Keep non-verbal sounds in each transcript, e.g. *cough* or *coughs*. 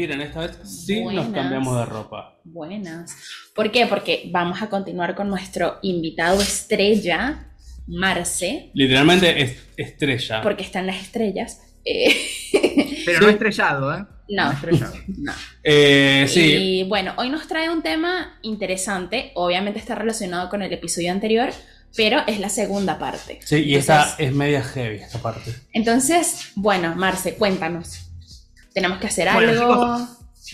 miren, esta vez sí nos cambiamos de ropa. Buenas. ¿Por qué? Porque vamos a continuar con nuestro invitado estrella, Marce, Literalmente es estrella. porque están las estrellas. Eh, *laughs* Pero no estrellado, ¿eh? no, estrellado. *laughs* no. Eh, sí, Y bueno, hoy nos trae un tema interesante. Obviamente está relacionado con el episodio anterior, pero es la segunda parte. sí, y esta Entonces- es media heavy esta parte. Entonces, bueno, Marce, cuéntanos. Tenemos que hacer Bueno, algo.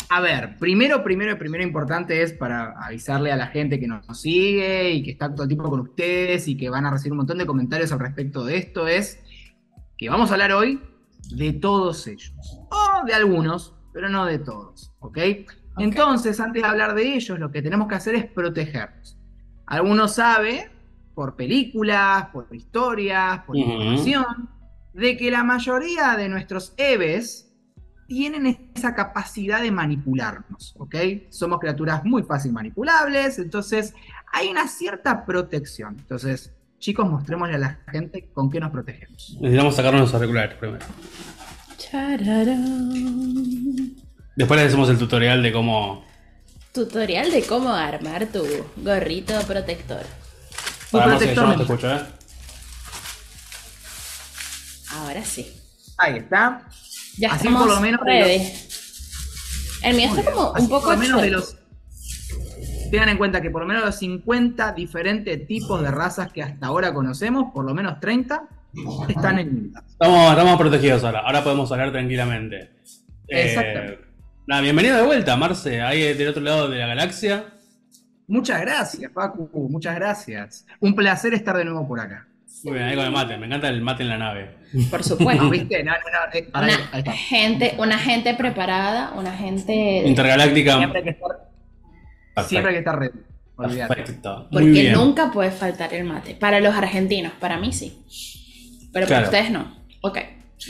A ver, primero, primero, primero importante es para avisarle a la gente que nos sigue y que está todo el tiempo con ustedes y que van a recibir un montón de comentarios al respecto de esto, es que vamos a hablar hoy de todos ellos. O de algunos, pero no de todos, ¿ok? Entonces, antes de hablar de ellos, lo que tenemos que hacer es protegerlos. Algunos sabe, por películas, por historias, por información, de que la mayoría de nuestros EVEs tienen esa capacidad de manipularnos, ¿ok? Somos criaturas muy fácil manipulables, entonces hay una cierta protección. Entonces, chicos, mostrémosle a la gente con qué nos protegemos. Necesitamos sacarnos los auriculares primero. Chararán. Después les hacemos el tutorial de cómo. Tutorial de cómo armar tu gorrito protector. No te escucho, ¿eh? Ahora sí. Ahí está. Ya Así por lo menos de. El mío está como Así un poco por lo menos de los Tengan en cuenta que por lo menos los 50 diferentes tipos de razas que hasta ahora conocemos, por lo menos 30, están en. Estamos, estamos protegidos ahora. Ahora podemos hablar tranquilamente. Eh, Exactamente. nada, bienvenido de vuelta, Marce. Ahí del otro lado de la galaxia. Muchas gracias, Pacu, muchas gracias. Un placer estar de nuevo por acá. Muy bien, ahí con el mate. Me encanta el mate en la nave. Por supuesto. ¿No *laughs* viste? No, no, Una está. gente, una gente preparada, una gente. Intergaláctica. Siempre hay que estar, siempre hay que. Perfecto. Muy Porque bien. nunca puede faltar el mate. Para los argentinos, para mí sí. Pero Claro. para ustedes no. Ok.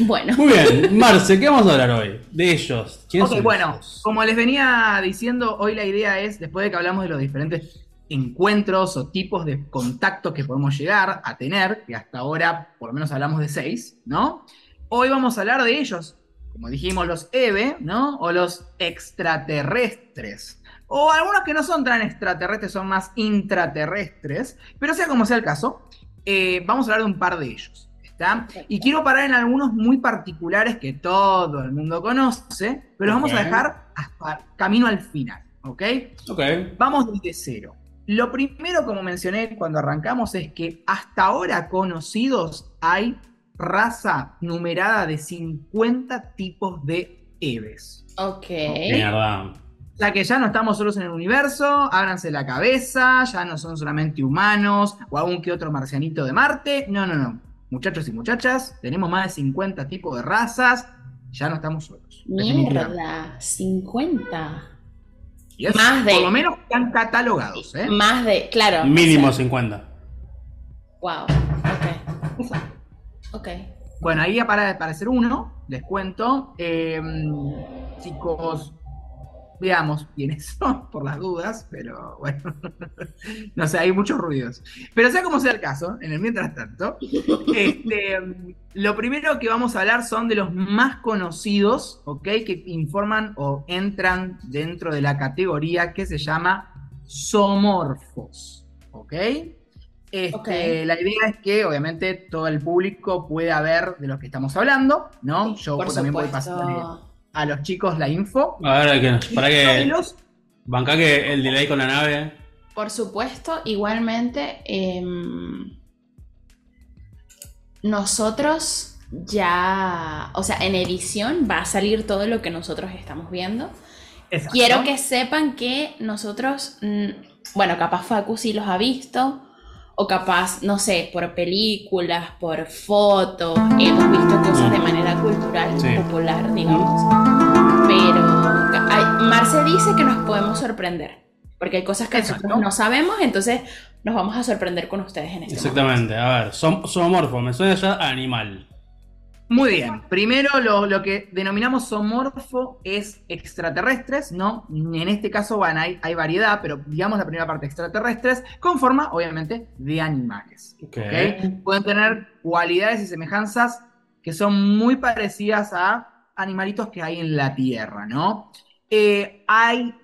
Bueno. Muy bien, *laughs* Marce, ¿qué vamos a hablar hoy? De ellos. ¿Quiénes Ok, son bueno, ellos? como les venía diciendo, hoy la idea es, después de que hablamos de los diferentes encuentros o tipos de contactos que podemos llegar a tener, que hasta ahora por lo menos hablamos de seis, ¿no? Hoy vamos a hablar de ellos, como dijimos, los EVE, ¿no? O los extraterrestres. O algunos que no son tan extraterrestres, son más intraterrestres, pero sea como sea el caso, eh, vamos a hablar de un par de ellos. ¿Está? Y quiero parar en algunos muy particulares que todo el mundo conoce, pero los vamos a dejar hasta camino al final, ¿ok? Ok. Vamos desde cero. Lo primero, como mencioné cuando arrancamos, es que hasta ahora conocidos hay raza numerada de 50 tipos de Eves. Ok. Mierda. O sea que ya no estamos solos en el universo, ábranse la cabeza, ya no son solamente humanos o algún que otro marcianito de Marte. No, no, no. Muchachos y muchachas, tenemos más de 50 tipos de razas, ya no estamos solos. Mierda. 50. Y Más de- Por lo menos están catalogados, ¿eh? Más de. Claro. Mínimo o sea, 50. Wow. Ok. Ok. Bueno, ahí para de aparecer uno, les cuento. Eh, chicos, veamos quiénes son, *laughs* por las dudas, pero bueno, *laughs* no sé, hay muchos ruidos. Pero sea como sea el caso, en el mientras tanto, este, lo primero que vamos a hablar son de los más conocidos, ¿ok? Que informan o entran dentro de la categoría que se llama zoomorfos, ¿ok? Este. La idea es que obviamente todo el público pueda ver de lo que estamos hablando, ¿no? Yo también voy supuesto. A los chicos la info. A ver, que, para que. los- Banca que el delay con la nave. Por supuesto, igualmente, em, nosotros ya, o sea, en edición va a salir todo lo que nosotros estamos viendo. Exacto. Quiero que sepan que nosotros, mm, bueno, capaz Facu sí los ha visto, o capaz, no sé, por películas, por fotos, hemos visto cosas de manera cultural, Sí. popular, digamos. Pero hay- Marce dice que nos podemos sorprender, porque hay cosas que Exacto. nosotros no sabemos, entonces nos vamos a sorprender con ustedes en este momento. Exactamente. A ver, som- zoomorfo. Me suena ya animal. Muy bien. Primero, lo, lo que denominamos zoomorfo es extraterrestres, ¿no? En este caso, bueno, hay, hay variedad, pero digamos la primera parte extraterrestres, con forma, obviamente, de animales. Ok. ¿ok? Pueden tener cualidades y semejanzas que son muy parecidas a animalitos que hay en la Tierra, ¿no? Eh, hay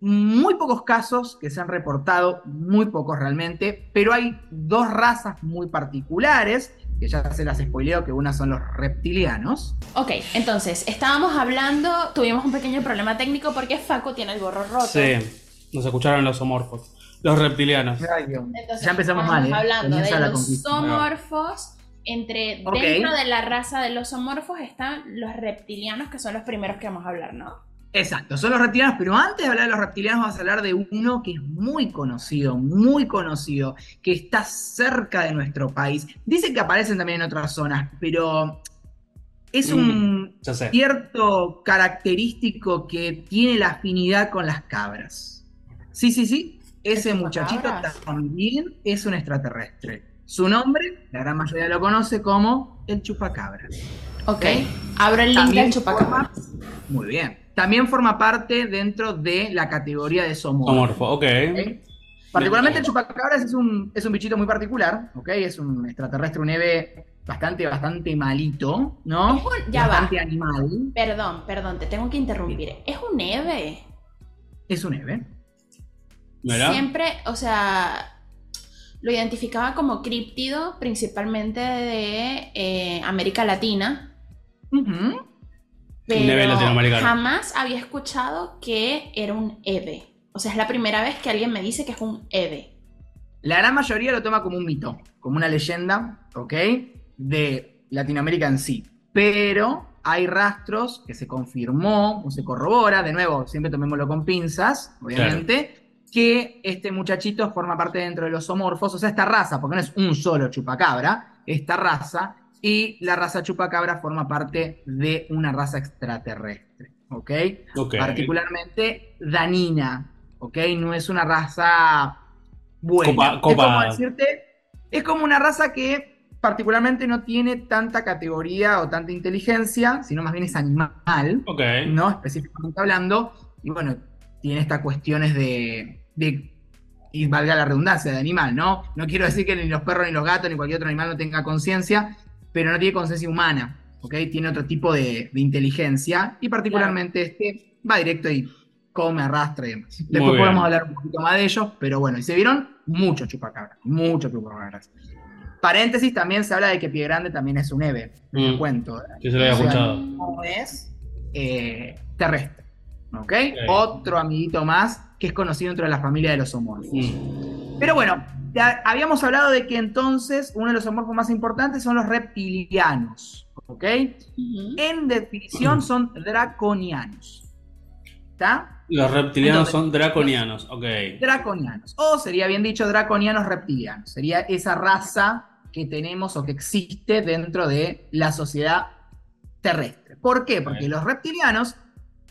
muy pocos casos que se han reportado, muy pocos realmente, pero hay dos razas muy particulares, que ya se las spoileo, que una son los reptilianos. Ok, entonces, estábamos hablando, tuvimos un pequeño problema técnico porque Facu tiene el gorro roto. Sí, nos escucharon los homorfos. Los reptilianos. Ay. Entonces, ya empezamos mal, ¿eh? hablando Comienza de los zoomorfos. Entre, dentro de la raza de los zoomorfos están los reptilianos, que son los primeros que vamos a hablar, ¿no? Exacto, son los reptilianos, pero antes de hablar de los reptilianos vamos a hablar de uno que es muy conocido, muy conocido, que está cerca de nuestro país. Dicen que aparecen también en otras zonas, pero es un Ya sé. cierto característico que tiene la afinidad con las cabras. Sí, sí, sí, ese ¿El muchachito chupacabras? también es un extraterrestre. Su nombre, la gran mayoría lo conoce como el chupacabras. Ok. Abro el link del chupacabra. forma- Muy bien. También forma parte dentro de la categoría de somorfo. Homorfo, ok. ¿ok? Particularmente el chupacabras es un, es un bichito muy particular, ¿ok? Es un extraterrestre, un eve bastante, bastante malito, ¿no? Es un- ya va. bastante animal. Perdón, perdón, te tengo que interrumpir. ¿Es un EVE? Es un eve. ¿Verdad? Siempre, o sea, lo identificaba como críptido, principalmente de eh, América Latina, Ujú. Pero Neve latinoamericano. jamás había escuchado que era un EVE. O sea, es la primera vez que alguien me dice que es un EVE. La gran mayoría lo toma como un mito, como una leyenda, ¿ok? De Latinoamérica en sí. Pero hay rastros que se confirmó o se corrobora, de nuevo, siempre tomémoslo con pinzas, obviamente, que este muchachito forma parte dentro de los homorfos, o sea, esta raza, porque no es un solo chupacabra, esta raza, y la raza chupacabra forma parte de una raza extraterrestre, ¿ok? Particularmente danina, ¿ok? No es una raza buena. Copa- Es como decirte, es como una raza que particularmente no tiene tanta categoría o tanta inteligencia, sino más bien es animal, Ok. ¿no? Específicamente hablando, y bueno, tiene estas cuestiones de, de- y valga la redundancia, de animal, ¿no? No quiero decir que ni los perros, ni los gatos, ni cualquier otro animal no tenga conciencia, pero no tiene conciencia humana, ¿ok? Tiene otro tipo de, de inteligencia, y particularmente este va directo y come, arrastra y demás. Después podemos hablar un poquito más de ellos, pero bueno, y se vieron muchos chupacabras, muchos chupacabras. Paréntesis, también se habla de que Pie Grande también es un Eve, Mm. te cuento. Sí, se lo había escuchado. no es eh, terrestre. ¿ok? Ok. Otro amiguito más que es conocido dentro de la familia de los homorfos. Mm. Pero bueno, ya habíamos hablado de que entonces uno de los homorfos más importantes son los reptilianos. ¿Ok? En definición son draconianos. ¿Está? Los reptilianos Entonces- son draconianos, ok. Draconianos. O sería bien dicho draconianos reptilianos. Sería esa raza que tenemos o que existe dentro de la sociedad terrestre. ¿Por qué? Porque los reptilianos,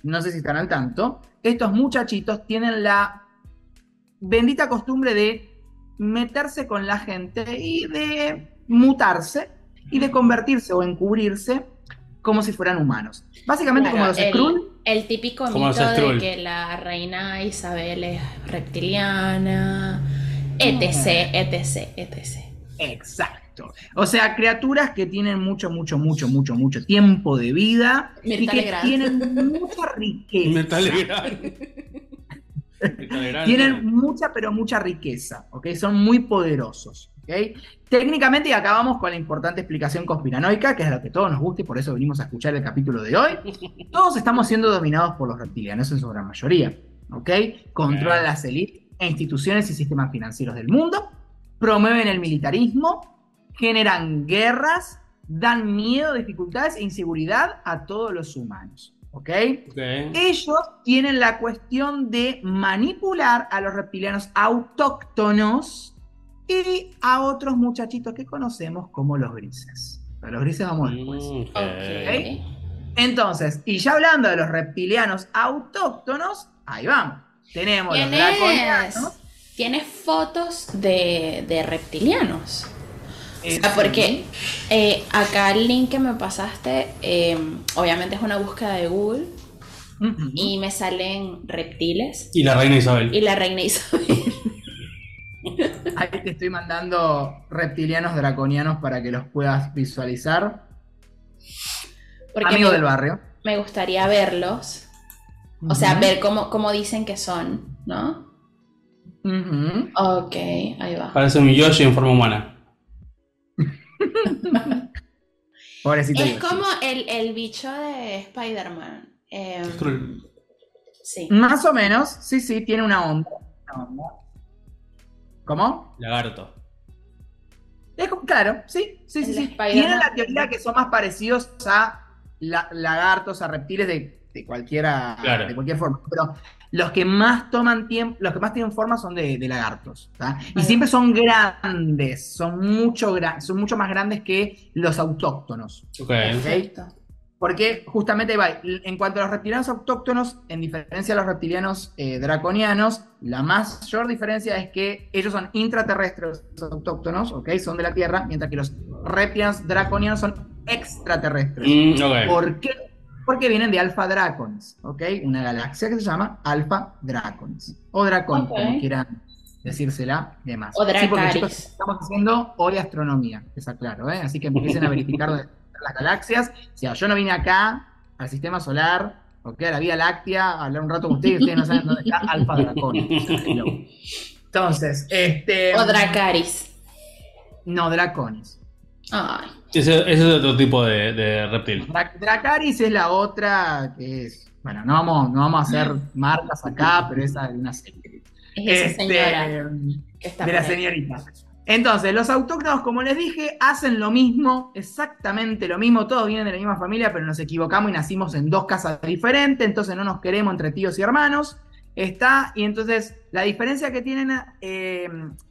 no sé si están al tanto, estos muchachitos tienen la bendita costumbre de meterse con la gente y de mutarse y de convertirse o encubrirse como si fueran humanos. Básicamente como los el- Skrull, El típico mito de que la reina Isabel es reptiliana, etc, etc, etc. Exacto. O sea, criaturas que tienen mucho, mucho, mucho, mucho, mucho tiempo de vida y que tienen mucha riqueza. *laughs* Tienen mucha, pero mucha riqueza, ¿ok? Son muy poderosos, ¿ok? Técnicamente, y acabamos con la importante explicación conspiranoica, que es lo que todos nos gusta y por eso venimos a escuchar el capítulo de hoy. *laughs* Todos estamos siendo dominados por los reptilianos en su gran mayoría, ¿ok? Controlan las élites e instituciones y sistemas financieros del mundo, promueven el militarismo, generan guerras, dan miedo, dificultades e inseguridad a todos los humanos, ¿ok? Ok. Ellos tienen la cuestión de manipular a los reptilianos autóctonos y a otros muchachitos que conocemos como los grises. A los grises vamos después. Mm, ok. Ok. Entonces, y ya hablando de los reptilianos autóctonos, ahí vamos. Tenemos los ¿Tienes, draconianos. tienes fotos de, de reptilianos? Eh, O sea, porque eh, acá el link que me pasaste, eh, obviamente es una búsqueda de Google y me salen reptiles Y la reina Isabel. y la reina Isabel. Ahí te estoy mandando reptilianos draconianos para que los puedas visualizar. Porque Amigo me, del barrio. me gustaría verlos. O sea, ver cómo, cómo dicen que son, ¿no? Ujú. Ok, ahí va. Parece un Yoshi en forma humana. *laughs* Pobrecito. Es como el, el bicho de Spider-Man. Skrull. sí. Más o menos, sí, sí, tiene una onda. una onda. ¿Cómo? Lagarto. Es claro, sí, sí, sí. El sí. Tienen la teoría que son más parecidos a la- lagartos, a reptiles de, de cualquiera, Claro. de cualquier forma. Pero los que más toman tiempo, los que más tienen forma son de, de lagartos. ¿tá? Y siempre son grandes, son mucho, gra- son mucho más grandes que los autóctonos. Ok. Perfecto. Porque justamente en cuanto a los reptilianos autóctonos, en diferencia a los reptilianos eh, draconianos, la mayor diferencia es que ellos son intraterrestres autóctonos, ¿ok? Son de la Tierra, mientras que los reptilianos draconianos son extraterrestres. Mm, ok. ¿Por qué? Porque vienen de Alpha Draconis, ¿ok? Una galaxia que se llama Alpha Draconis. O Dracon, como quieran decírsela demás. O Sí, porque chicos, estamos haciendo hoy astronomía, está claro, ¿eh? Así que empiecen a verificar dónde están las galaxias. O sea, yo no vine acá al sistema solar, ¿ok? A la Vía Láctea, a hablar un rato con ustedes y ustedes no saben dónde está Alpha Draconis. O *laughs* sea, hello. Entonces, este. O Dracaris. No, Draconis. Ay. Ese, ese es otro tipo de, de reptil. Dra- Dracaris es la otra que es. Bueno, no vamos, no vamos a hacer marcas acá, pero esa de una serie. Es esa Este, señora que está de la señorita. Entonces, los autóctonos, como les dije, hacen lo mismo, exactamente lo mismo. Todos vienen de la misma familia, pero nos equivocamos y nacimos en dos casas diferentes, entonces no nos queremos entre tíos y hermanos. Está, y entonces la diferencia que tienen eh,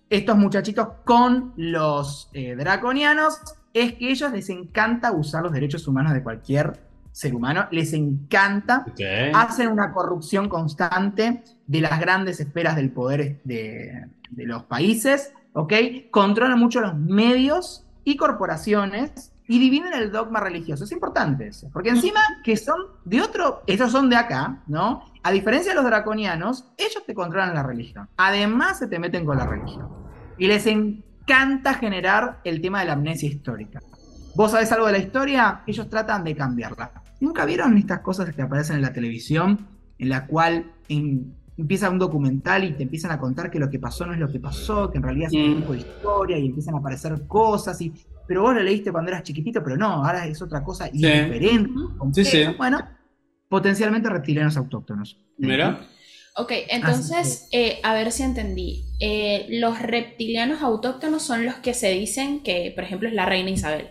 estos muchachitos con los eh, draconianos es que ellos les encanta usar los derechos humanos de cualquier ser humano, les encanta Ok. hacen una corrupción constante de las grandes esferas del poder de, de los países, ¿ok? Controlan mucho los medios y corporaciones y dividen el dogma religioso. Es importante eso, porque encima que son de otro, ellos son de acá, ¿no? A diferencia de los draconianos, ellos te controlan la religión. Además se te meten con la religión. Y les encanta generar el tema de la amnesia histórica. Vos sabés algo de la historia, ellos tratan de cambiarla. ¿Nunca vieron estas cosas que aparecen en la televisión, en la cual en- empieza un documental y te empiezan a contar que lo que pasó no es lo que pasó, que en realidad es un Mm. tipo de historia y empiezan a aparecer cosas y pero vos lo leíste cuando eras chiquitito, pero no, ahora es otra cosa y Sí. diferente. Compleja. Sí, sí. Bueno, potencialmente reptilianos autóctonos. Mira. Ok, entonces, eh, a ver si entendí. Eh, los reptilianos autóctonos son los que se dicen que, por ejemplo, es la reina Isabel.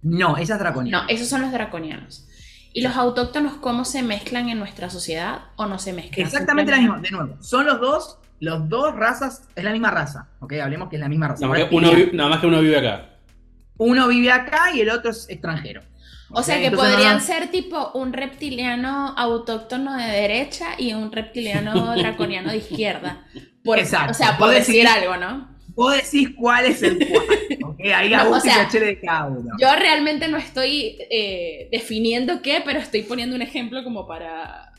No, ella es draconiana. No, esos son los draconianos. ¿Y los autóctonos cómo se mezclan en nuestra sociedad o no se mezclan? Exactamente la misma, de nuevo. Son los dos, los dos razas, es la misma raza, ¿ok? Hablemos que es la misma raza. Nada más, que uno, nada más que uno vive acá. Uno vive acá y el otro es extranjero. O sea que Entonces, podrían no, no, ser tipo un reptiliano autóctono de derecha y un reptiliano *laughs* draconiano de izquierda. Por, Exacto. O sea, por decir algo, ¿no? Vos decís cuál es el cuál. ¿ok? Ahí No, *laughs* o sea, de cada uno. Yo realmente no estoy eh, definiendo qué, pero estoy poniendo un ejemplo como para...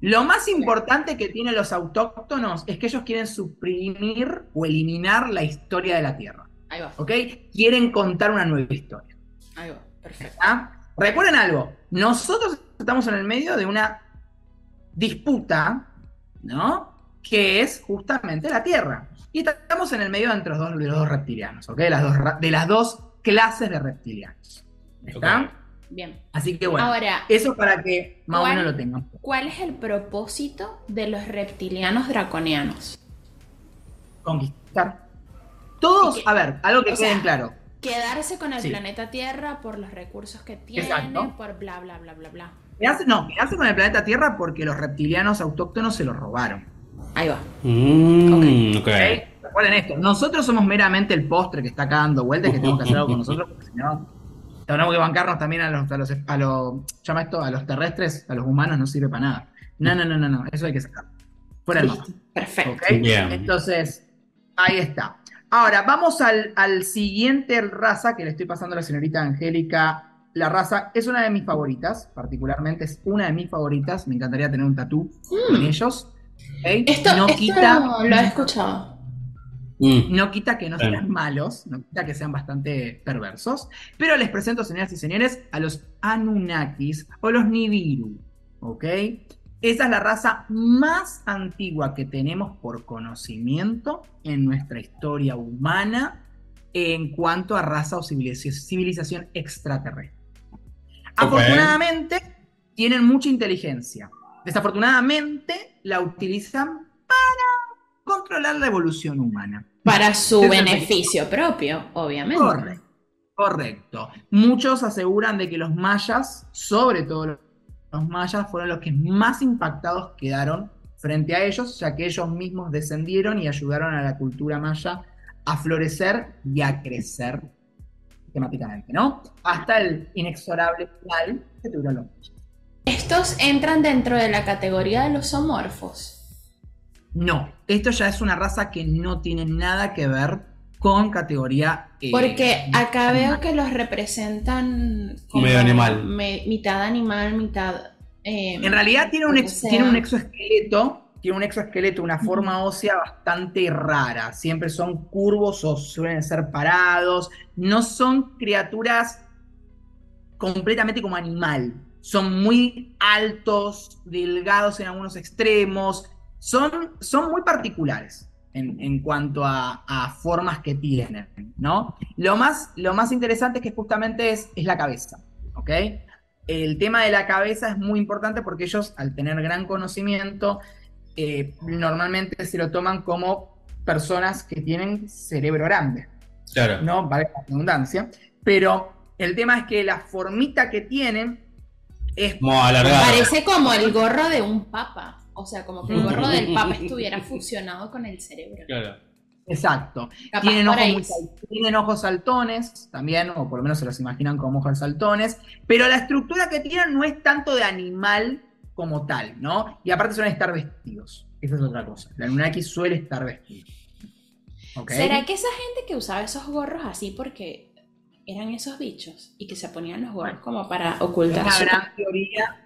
Lo más importante que tienen los autóctonos es que ellos quieren suprimir o eliminar la historia de la Tierra. Ahí va, ¿Ok? Quieren contar una nueva historia. ahí va, perfecto. ¿ah? Recuerden algo, nosotros estamos en el medio de una disputa, ¿no? Que es justamente la Tierra. Y estamos en el medio entre los dos, de los dos reptilianos, ¿ok? De las dos, de las dos clases de reptilianos. ¿Está? Ok. Bien. Así que bueno, Ahora, eso para que más o lo tengan. ¿cuál es el propósito de los reptilianos draconianos? Conquistar. Todos, que- a ver, algo que o sea, queden claro. Quedarse con el Sí. planeta Tierra por los recursos que tiene, Exacto. por bla, bla, bla, bla, bla. Quedarse, no, quedarse con el planeta Tierra porque los reptilianos autóctonos se lo robaron. Ahí va. Mm, ok. ¿ok? Recuerden esto, nosotros somos meramente el postre que está acá dando vueltas y que tenemos que hacer algo con nosotros, porque si no, tenemos que bancarnos también a los, a los, a los- llama esto, a los terrestres, a los humanos no sirve para nada. No, no, no, no, no, eso hay que sacar. Fuera el mapa. Perfecto. ¿ok? Bien. Entonces, ahí está. Ahora, vamos al, al siguiente raza que le estoy pasando a la señorita Angélica. La raza es una de mis favoritas, particularmente es una de mis favoritas. Me encantaría tener un tatú con ellos. Esto, no esto quita. lo he escuchado. Mm. No quita que no sean malos, no quita que sean bastante perversos, pero les presento, señoras y señores, a los Anunnakis o los Nibiru, ¿ok? Esa es la raza más antigua que tenemos por conocimiento en nuestra historia humana en cuanto a raza o civilización, extraterrestre. Afortunadamente, tienen mucha inteligencia. Desafortunadamente, la utilizan para controlar la evolución humana. Para su beneficio propio, obviamente. Correcto. Correcto. Muchos aseguran de que los mayas, sobre todo los mayas, fueron los que más impactados quedaron frente a ellos, ya que ellos mismos descendieron y ayudaron a la cultura maya a florecer y a crecer temáticamente, ¿no? Hasta el inexorable final que tuvieron los mayas. Estos entran dentro de la categoría de los zoomorfos. No, esto ya es una raza que no tiene nada que ver con categoría. eh, Porque acá animal. veo que los representan Medio animal. me- mitad animal, mitad. eh, En realidad tiene un, o ex- sea- tiene un exoesqueleto, tiene un exoesqueleto, una forma ósea bastante rara. Siempre son curvos o suelen ser parados. No son criaturas completamente como animal. Son muy altos, delgados en algunos extremos. Son, son muy particulares en, en cuanto a, a formas que tienen, ¿no? Lo más, lo más interesante es que justamente es, es la cabeza, ¿ok? el tema de la cabeza es muy importante porque ellos, al tener gran conocimiento, eh, normalmente se lo toman como personas que tienen cerebro grande, Claro. ¿no? Vale la redundancia. Pero el tema es que la formita que tienen es Como alargado. Parece como el gorro de un papa. O sea, como que el gorro del papa estuviera *laughs* fusionado con el cerebro. Claro. exacto. Capaz Tienen ojos, ahí. muy sal- tienen ojos saltones también, o por lo menos se los imaginan como ojos saltones, pero la estructura que tienen no es tanto de animal como tal, ¿no? Y aparte suelen estar vestidos. Esa es otra cosa. La Anunnaki suele estar vestido. ¿Ok? ¿Será que esa gente que usaba esos gorros así porque eran esos bichos y que se ponían los gorros como para ocultar Una su gran teoría,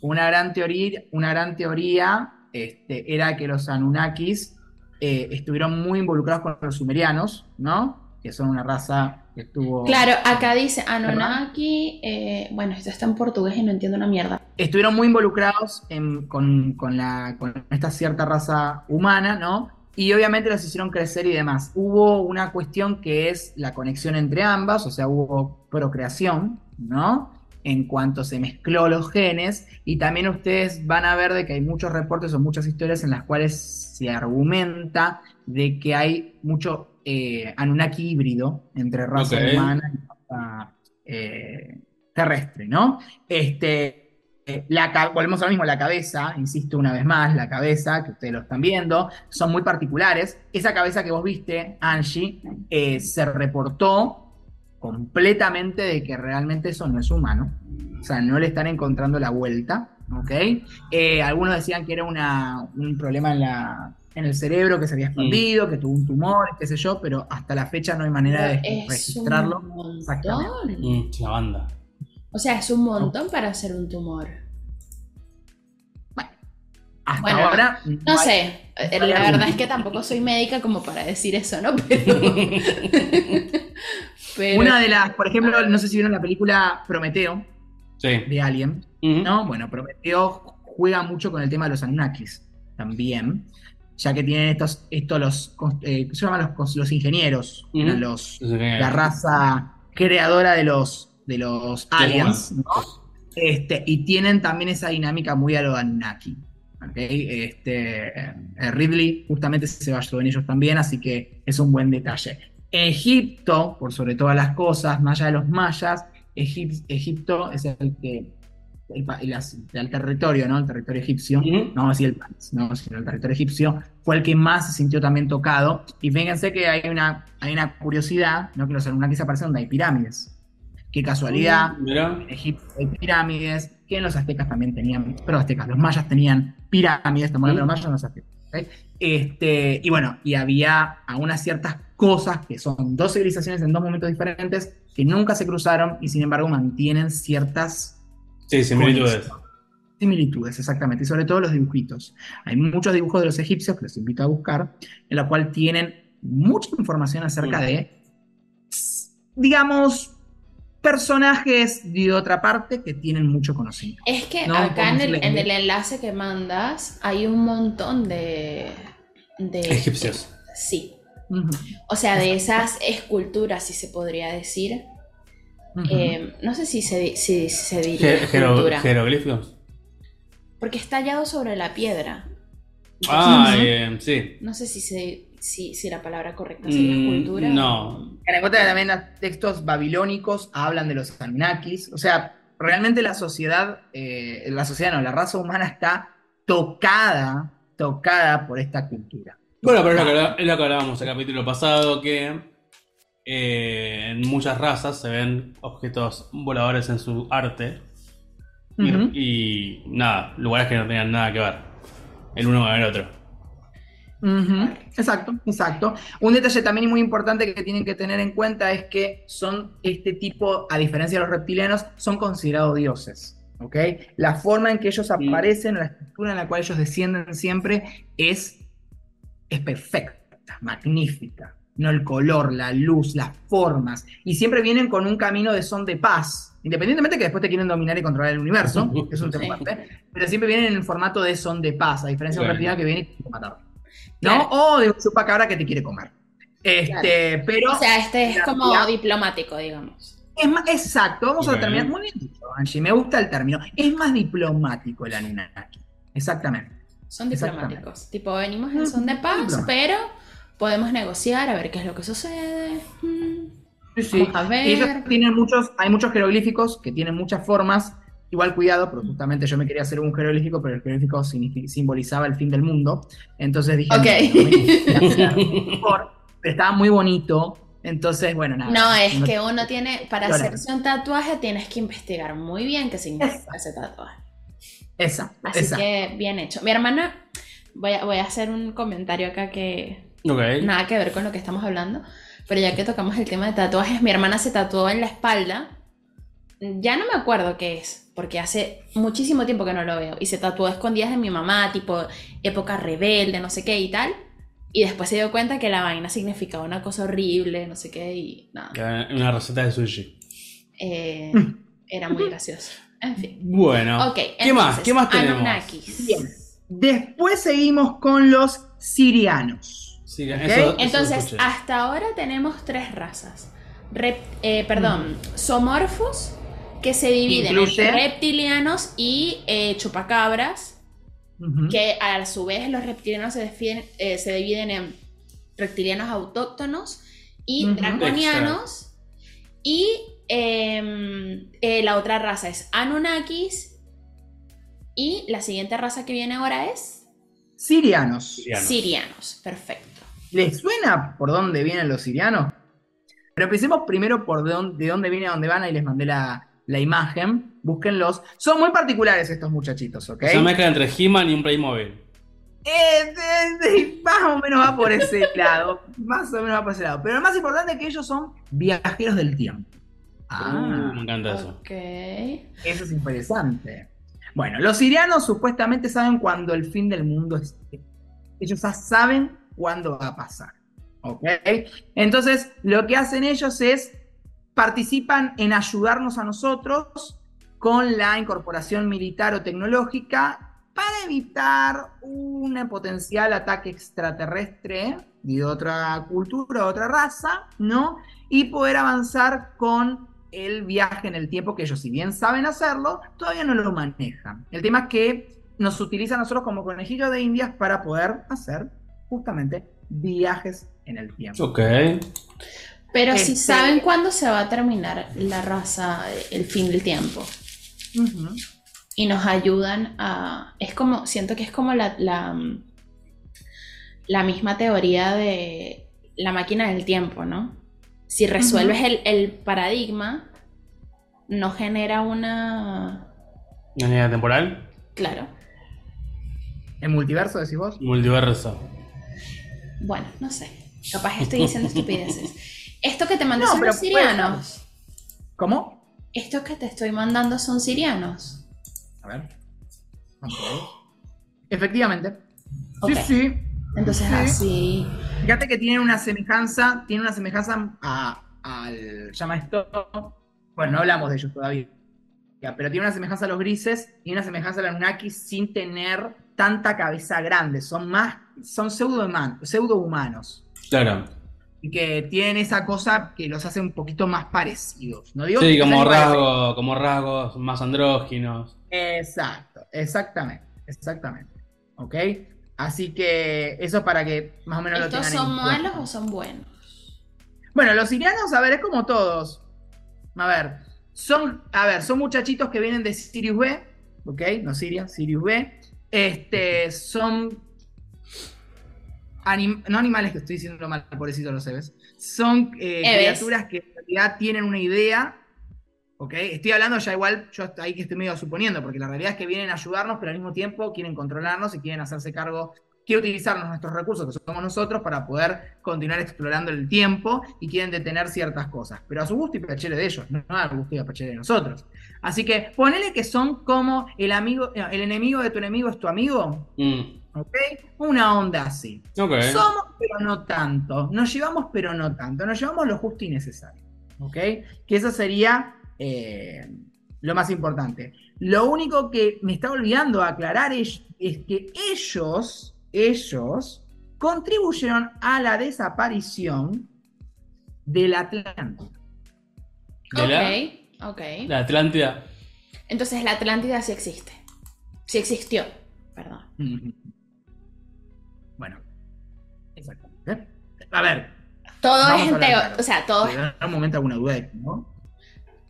una gran teoría, una gran teoría este, era que los Anunnakis eh, estuvieron muy involucrados con los sumerianos, ¿no? Que son una raza que estuvo... Claro, acá dice Anunnaki, eh, bueno, esto está en portugués y no entiendo una mierda. estuvieron muy involucrados en- con, con la, con esta cierta raza humana, ¿no? Y obviamente los hicieron crecer y demás. Hubo una cuestión que es la conexión entre ambas, o sea, hubo procreación, ¿no? En cuanto se mezcló los genes, y también ustedes van a ver de que hay muchos reportes o muchas historias en las cuales se argumenta de que hay mucho eh, Anunnaki híbrido entre raza humana y raza eh, terrestre, ¿no? Este, eh, la, volvemos a lo mismo, la cabeza, insisto una vez más, la cabeza, que ustedes lo están viendo, son muy particulares. Esa cabeza que vos viste, Angie, eh, se reportó completamente de que realmente eso no es humano. O sea, no le están encontrando la vuelta, ¿ok? Eh, algunos decían que era una- un problema en, la, en el cerebro que se había expandido, que tuvo un tumor, qué sé yo, pero hasta la fecha no hay manera de es registrarlo. un montón. Exactamente. Mm, es una banda. O sea, es un montón para hacer un tumor. Hasta Bueno, ahora. No sé, eh, la *laughs* verdad es que tampoco soy médica como para decir eso, ¿no? *laughs* Pero, *laughs* pero- Una de las, por ejemplo, no sé si vieron la película Prometeo Sí. de Alien. ¿no? Bueno, Prometeo juega mucho con el tema de los Anunnakis también, ya que tienen estos, estos los, eh, ¿qué se llaman los, los ingenieros? Los, la raza creadora de los, de los aliens. ¿no? Este, y tienen también esa dinámica muy a lo Anunnaki. ¿ok? Este, eh, Ridley justamente se basó en ellos también, así que es un buen detalle. Egipto, por sobre todas las cosas, más allá de los mayas, Egip- Egipto es el que, el, territorio, ¿no? El territorio egipcio, Ujú. no vamos a decir el país, no, sino el territorio egipcio, fue el que más se sintió también tocado. Y fíjense que hay una, hay una curiosidad, ¿no? Que los Anunnakis aparecen donde hay pirámides. Qué casualidad, en Egipto hay pirámides, que en los aztecas también tenían, pero los aztecas, los mayas tenían pirámides, estamos hablando de los mayas, no los aztecas. Este, y bueno, y había algunas ciertas cosas que son dos civilizaciones en dos momentos diferentes que nunca se cruzaron y sin embargo mantienen ciertas Sí, similitudes. similitudes, exactamente, y sobre todo los dibujitos. Hay muchos dibujos de los egipcios que los invito a buscar, en los cuales tienen mucha información acerca de, digamos, personajes de otra parte que tienen mucho conocimiento. Es que No, acá en el enlace que mandas hay un montón de... de Egipcios. Sí. O sea, de esas esculturas, si se podría decir. Eh, no sé si se, si se diría escultura. jeroglíficos. Porque está tallado sobre la piedra. Ah, Ujú. eh, sí. No sé si, se, si, si la palabra correcta sería Mm, escultura. no. En cuenta que también los textos babilónicos hablan de los Anunnakis. O sea, realmente la sociedad, eh, la sociedad no, la raza humana está tocada, tocada por esta cultura. Bueno, pero es lo que, hablábamos el capítulo pasado, que eh, en muchas razas se ven objetos voladores en su arte. Y- nada, lugares que no tenían nada que ver el uno con el otro. Exacto, exacto. Un detalle también muy importante que tienen que tener en cuenta es que son este tipo, a diferencia de los reptilianos, son considerados dioses. ¿ok? La forma en que ellos aparecen, la estructura en la cual ellos descienden siempre es, es perfecta, magnífica. No el color, la luz, las formas. Y siempre vienen con un camino de son de paz. Independientemente que después te quieren dominar y controlar el universo, que *laughs* es un tema aparte, pero siempre vienen en el formato de son de paz, a diferencia de un Claro. reptiliano que viene y te quiere matar. ¿no? Claro. O de un chupacabra que te quiere comer. Este, pero O sea, este es como diplomático, digamos. es más exacto, vamos a terminar. Muy bien dicho, Angie, me gusta el término. Es más diplomático el Anunnaki. Exactamente. Son diplomáticos. Tipo, venimos en son de paz, pero podemos negociar a ver qué es lo que sucede. Mm. Sí, sí. Vamos a ver. Y ellos tienen muchos, hay muchos jeroglíficos que tienen muchas formas. Igual cuidado, porque justamente yo me quería hacer un jeroglífico, pero el jeroglífico simbolizaba el fin del mundo. Entonces dije, Ok. no, *laughs* estaba muy bonito. Entonces, bueno, nada. No, es que uno tiene, para hacerse un tatuaje tienes que investigar muy bien qué significa ese tatuaje. Esa, Así esa. que bien hecho. Mi hermana, voy a, voy a hacer un comentario acá que Ok. nada que ver con lo que estamos hablando, pero ya que tocamos el tema de tatuajes, mi hermana se tatuó en la espalda. Ya no me acuerdo qué es, porque hace muchísimo tiempo que no lo veo. Y se tatuó a escondidas de mi mamá, tipo época rebelde, no sé qué y tal. Y después se dio cuenta que la vaina significaba una cosa horrible, no sé qué, y nada. Una receta de sushi. Eh, *laughs* era muy gracioso. En fin. Bueno. Ok, ¿Qué más? ¿Qué más tenemos? Anunnakis. Bien. Después seguimos con los sirianos. Sí, eso- Entonces, hasta ahora tenemos tres razas. Rep- eh, perdón, somorfos, que se dividen Incluye- en reptilianos y eh, chupacabras, que a su vez los reptilianos se, definen- eh, se dividen en reptilianos autóctonos y draconianos. Y em, eh, la otra raza es Anunnakis. Y la siguiente raza que viene ahora es Sirianos. Sirianos. Sirianos. Perfecto. ¿Les suena por dónde vienen los sirianos? Pero empecemos primero por de dónde, de dónde viene a dónde van. Ahí les mandé la, la imagen. Búsquenlos. Son muy particulares estos muchachitos, ¿ok? Es una mezcla entre He-Man y un Playmobil. Eh, de- de- más o menos va por ese *laughs* lado. Más o menos va por ese lado. Pero lo más importante es que ellos son viajeros del tiempo. Ah, Uh, me encanta eso. Ok. eso es interesante. Bueno, los sirianos supuestamente saben cuándo el fin del mundo esté. Ellos ya saben cuándo va a pasar. ¿Ok? Entonces, lo que hacen ellos es participan en ayudarnos a nosotros con la incorporación militar o tecnológica para evitar un potencial ataque extraterrestre de otra cultura, de otra raza, ¿no? Y poder avanzar con el viaje en el tiempo que ellos, si bien saben hacerlo, todavía no lo manejan. El tema es que nos utilizan a nosotros como conejillos de indias para poder hacer justamente viajes en el tiempo. Ok. Pero si Este- saben cuándo se va a terminar la raza, el fin del tiempo. Y nos ayudan a. Es como. Siento que es como la, la, la misma teoría de la máquina del tiempo, ¿no? Si resuelves el, el paradigma, no genera una. ¿Una línea temporal? Claro. ¿En multiverso decís vos? Multiverso. Bueno, no sé. Capaz estoy diciendo *laughs* estupideces. Esto que te mandé No, son los sirianos. ¿Cómo? Estos que te estoy mandando son sirianos. A ver. Ver. Efectivamente. Sí, sí. Entonces Sí. así. Fíjate que tienen una semejanza, tienen una semejanza a, al, llama esto, bueno, no hablamos de ellos todavía, pero tiene una semejanza a los grises y una semejanza a los Anunnaki sin tener tanta cabeza grande, son más, son pseudo, pseudo humanos. Claro. Y que tienen esa cosa que los hace un poquito más parecidos. ¿no digo Sí, como, rasgo, como rasgos más andróginos. Exacto, exactamente, exactamente. ¿Ok? Así que eso para que más o menos lo ¿Estos tengan son en cuenta. malos o son buenos? Bueno, los sirianos, a ver, es como todos. A ver, son, a ver, son muchachitos que vienen de Sirius B, ¿ok? No Siria, Sirius B. Este, son anim- no animales que estoy diciendo mal, pobrecito los Eves. Son eh, criaturas que en realidad tienen una idea, ¿ok? Estoy hablando ya igual, yo ahí que estoy medio suponiendo, porque la realidad es que vienen a ayudarnos, pero al mismo tiempo quieren controlarnos y quieren hacerse cargo quiere utilizarnos nuestros recursos, que somos nosotros, para poder continuar explorando el tiempo y quieren detener ciertas cosas. Pero a su gusto y pechere de ellos, no a gusto y pechere de nosotros. Así que ponele que son como el amigo, eh, el enemigo de tu enemigo es tu amigo, Mm, ¿ok? Una onda así. Somos, pero no tanto. Nos llevamos, pero no tanto. Nos llevamos lo justo y necesario. ¿Ok? Que eso sería eh, lo más importante. Lo único que me está olvidando aclarar es, es que ellos, ellos, contribuyeron a la desaparición del Atlántico. ¿De la, Ok, ok. la Atlántida. Entonces la Atlántida sí existe. Sí existió. Perdón. Ujú. Bueno, exactamente. A ver, Todo es en. O sea, todo es, algún momento alguna duda, ¿no?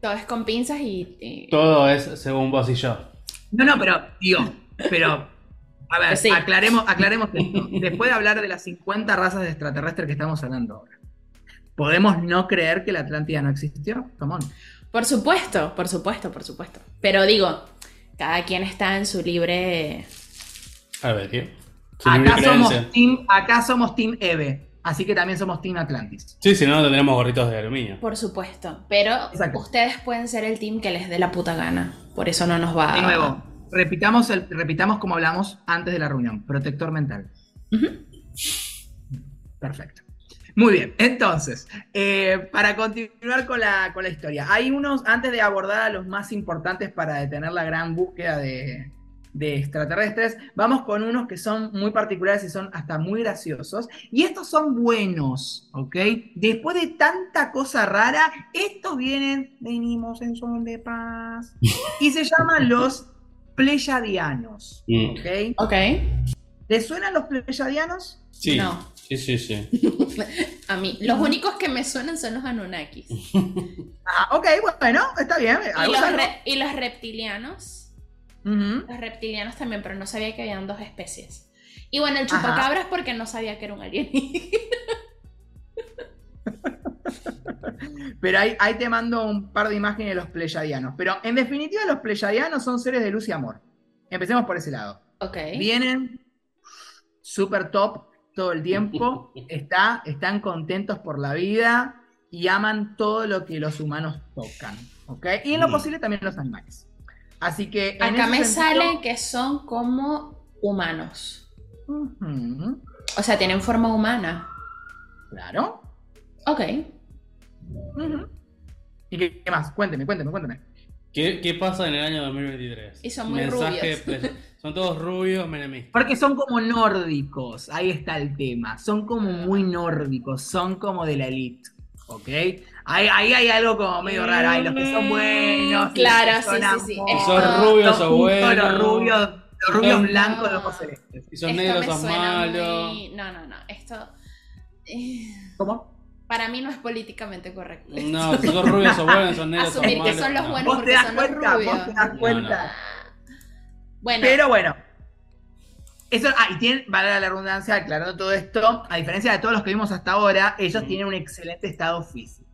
Todo es con pinzas y. y- Todo es según vos y yo. No, no, pero, digo, pero, a ver, sí. aclaremos, aclaremos esto. Después de hablar de las 50 razas de extraterrestres que estamos hablando ahora, ¿podemos no creer que la Atlántida no existió? Come on. Por supuesto, por supuesto, por supuesto. Pero digo, cada quien está en su libre. A ver, ¿qué? Su libre Acá somos, team, acá somos Team Eve, así que también somos Team Atlantis. Sí, si no, no tendremos gorritos de aluminio. Por supuesto. Pero Exacto. ustedes pueden ser el team que les dé la puta gana. Por eso no nos va De nuevo, repitamos, el, repitamos como hablamos antes de la reunión. Protector mental. Perfecto. Muy bien, entonces, eh, para continuar con la, con la historia, hay unos, antes de abordar a los más importantes para detener la gran búsqueda de, de extraterrestres, vamos con unos que son muy particulares y son hasta muy graciosos. Y estos son buenos, ¿ok? Después de tanta cosa rara, estos vienen, venimos en son de paz, *laughs* y se llaman los pleyadianos, Mm. ¿ok? Ok. ¿Les suenan los pleyadianos? Sí. No. Sí, sí, sí. *laughs* A mí. Los únicos que me suenan son los Anunnakis. *laughs* Ah, ok, bueno, está bien. Y algo los, salvo. re- y los reptilianos. Los reptilianos también, pero no sabía que habían dos especies. Y bueno, el Ajá. chupacabras porque no sabía que era un alienígena. *laughs* Pero ahí, ahí te mando un par de imágenes de los pleyadianos. Pero en definitiva, los pleyadianos son seres de luz y amor. Empecemos por ese lado. Ok. Vienen super top todo el tiempo. *laughs* Está, están contentos por la vida y aman todo lo que los humanos tocan. ¿ok? Y en lo Mm. posible también los animales. Así que. en Acá me sentido- sale que son como humanos. O sea, tienen forma humana. Claro. Ok. ¿Y qué, qué más? Cuénteme, cuénteme, cuénteme. ¿Qué, qué pasa en el año 2023? Y son muy rubios. pues, son todos rubios, menemistas. Porque son como nórdicos, ahí está el tema. Son como muy nórdicos, son como de la elite. ¿Ok? Ahí, ahí hay algo como medio raro. Hay los que son buenos. y Claro, los que sí, son sí, sí. amor, Si Esto- sos rubio, los. Los rubios, los rubios Son- blancos de ojos celestes. Si sos Esto negro, me sos suena malo. muy- No, no, no. Esto. eh, ¿Cómo? Para mí no es políticamente correcto. No, si sos rubio, sos bueno, si sos negro, sos Asumir que malo. son los no. buenos. Vos porque te das son los cuenta, rubios. vos te das No, cuenta. Bueno, Pero bueno. Eso, ah, y tienen, vale la redundancia, aclarando todo esto, a diferencia de todos los que vimos hasta ahora, ellos Mm. tienen un excelente estado físico.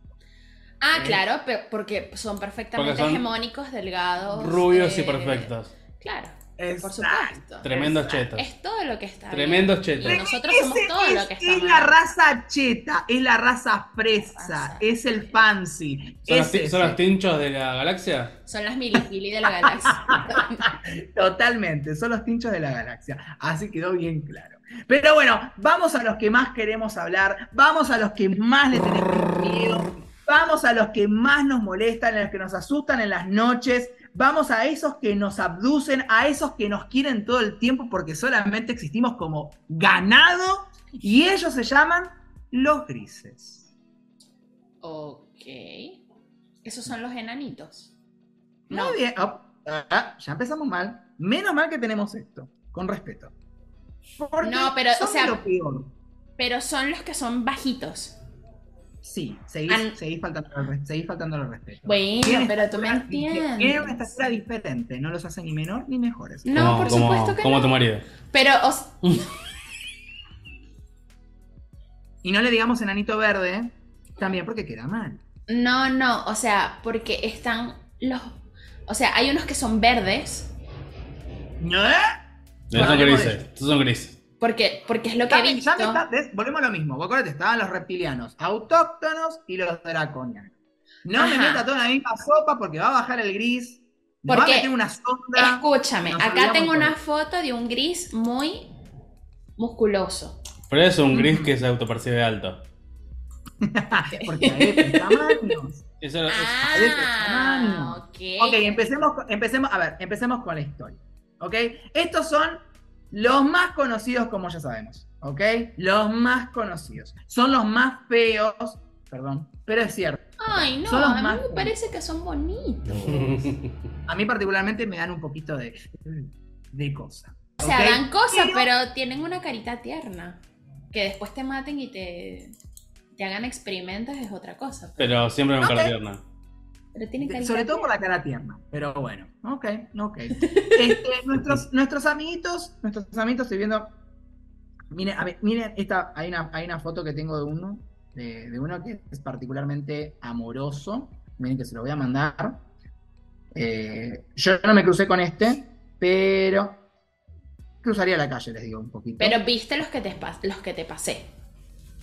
Ah, Ok. porque porque son perfectamente Porque son hegemónicos, delgados. Rubios y eh, perfectos. Claro. Por supuesto. Tremendos chetos. Es todo lo que está Tremendos bien. chetos. Y nosotros Ese somos todo es, lo que está es mal. la raza cheta, es la raza fresa, es el fancy. ¿Son, los, es ese. son los tinchos de la galaxia? Son las milipili de la galaxia. *laughs* Totalmente, son los tinchos de la galaxia. Así quedó bien claro. Pero bueno, vamos a los que más queremos hablar, vamos a los que más le tenemos miedo, vamos a los que más nos molestan, a los que nos asustan en las noches, vamos a esos que nos abducen, a esos que nos quieren todo el tiempo porque solamente existimos como ganado y ellos se llaman los grises. ok. Esos son los enanitos. No. Muy bien. Oh, ah, ya empezamos mal. Menos mal que tenemos esto, con respeto. Porque No, pero, o sea- lo peor. Pero son los que son bajitos. Sí, seguís, An- seguís faltando, al re- seguís faltando al respeto. Bueno, Tienen pero tú me estatura- Tienen una entiendes. estatura diferente, no los hace ni menor ni mejores. No, por como- supuesto que Como no. tu marido. Pero, os- Y no le digamos enanito verde, también porque queda mal. no, no, o sea, porque están los... O sea, hay unos que son verdes, ¿No? Esos son grises. Estos son grises. Porque, porque es lo que he visto. ya me está-. Volvemos a lo mismo. Vos acordate, estaban los reptilianos autóctonos y los draconianos. No me Ajá. meta todo en la misma sopa porque va a bajar el gris. nos va a Porque- meter una sonda. Escúchame, acá tengo por una eso. foto de un gris muy musculoso. Pero es un gris que se autopercibe alto. *laughs* porque hay de tamaños. Eso es- Ah, tamaño. ok. Ok, empecemos, con- empecemos, a ver, empecemos con la historia. ¿Ok? Estos son los más conocidos, como ya sabemos. ¿Ok? Los más conocidos. Son los más feos. Perdón, pero es cierto. Ay, no, Son los a mí me parece que son bonitos. A mí particularmente me dan un poquito de, de cosa. O sea, dan cosas, Pero- pero tienen una carita tierna. Que después te maten y te, te hagan experimentos es otra cosa. Pero, Pero siempre con cara Ok. tierna. Pero Sobre todo por la cara tierna. Pero bueno, ok, ok. *laughs* Este, nuestros, nuestros amiguitos, nuestros amiguitos, estoy viendo. Miren, a ver, miren, esta, hay, una, hay una foto que tengo de uno, de, de uno que es particularmente amoroso. Miren que se lo voy a mandar. Eh, yo no me crucé con este, pero cruzaría la calle, les digo un poquito. Pero viste los que te, pas- los que te pasé.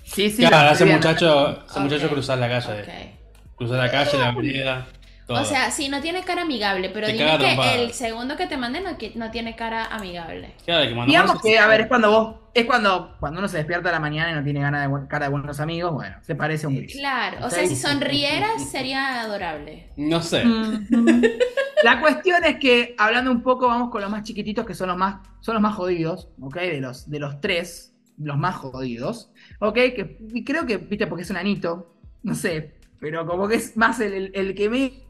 sí, sí, Claro, ese muchacho, ese muchacho cruzar la calle. Ok. Cruzar la calle, la avenida, todo. O sea, sí, no tiene cara amigable, pero Te dime que trompada. el segundo que te mandé no, no tiene cara amigable. Claro, que Digamos que, a ver, es cuando vos, es cuando, cuando uno se despierta a la mañana y no tiene ganas de cara de buenos amigos, bueno, se parece a un gris. Claro, o sea, si sonrieras sería adorable. No sé. Mm. La cuestión es que, hablando un poco, vamos con los más chiquititos, que son los más, son los más jodidos, ¿ok? De los, de los tres, los más jodidos, ¿ok? Que, y creo que, viste, porque es un anito, no sé, pero como que es más el, el, el que mide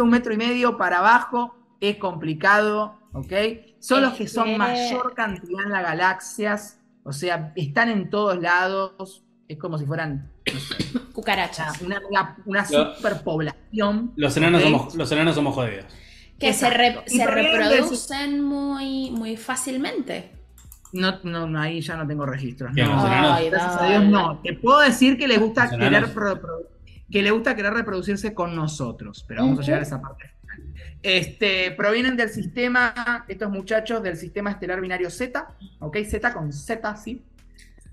un metro y medio para abajo, es complicado, ¿ok? Son los que son mayor cantidad en las galaxias, o sea, están en todos lados, es como si fueran, no sé, *coughs* Cucarachas. una, una, una Lo- superpoblación. Los enanos, somos, los enanos somos jodidos. Que se, re- se reproducen muy, muy fácilmente. No, no, no, ahí ya no tengo registros. ¿Quién, No, los? Ay, gracias a. Dios no. Te puedo decir que le gusta Los querer enanos. Que le gusta querer reproducirse con nosotros, pero vamos a llegar a esa parte final. Este, provienen del sistema, estos muchachos del sistema estelar binario Z, ¿ok? Z con Z, sí.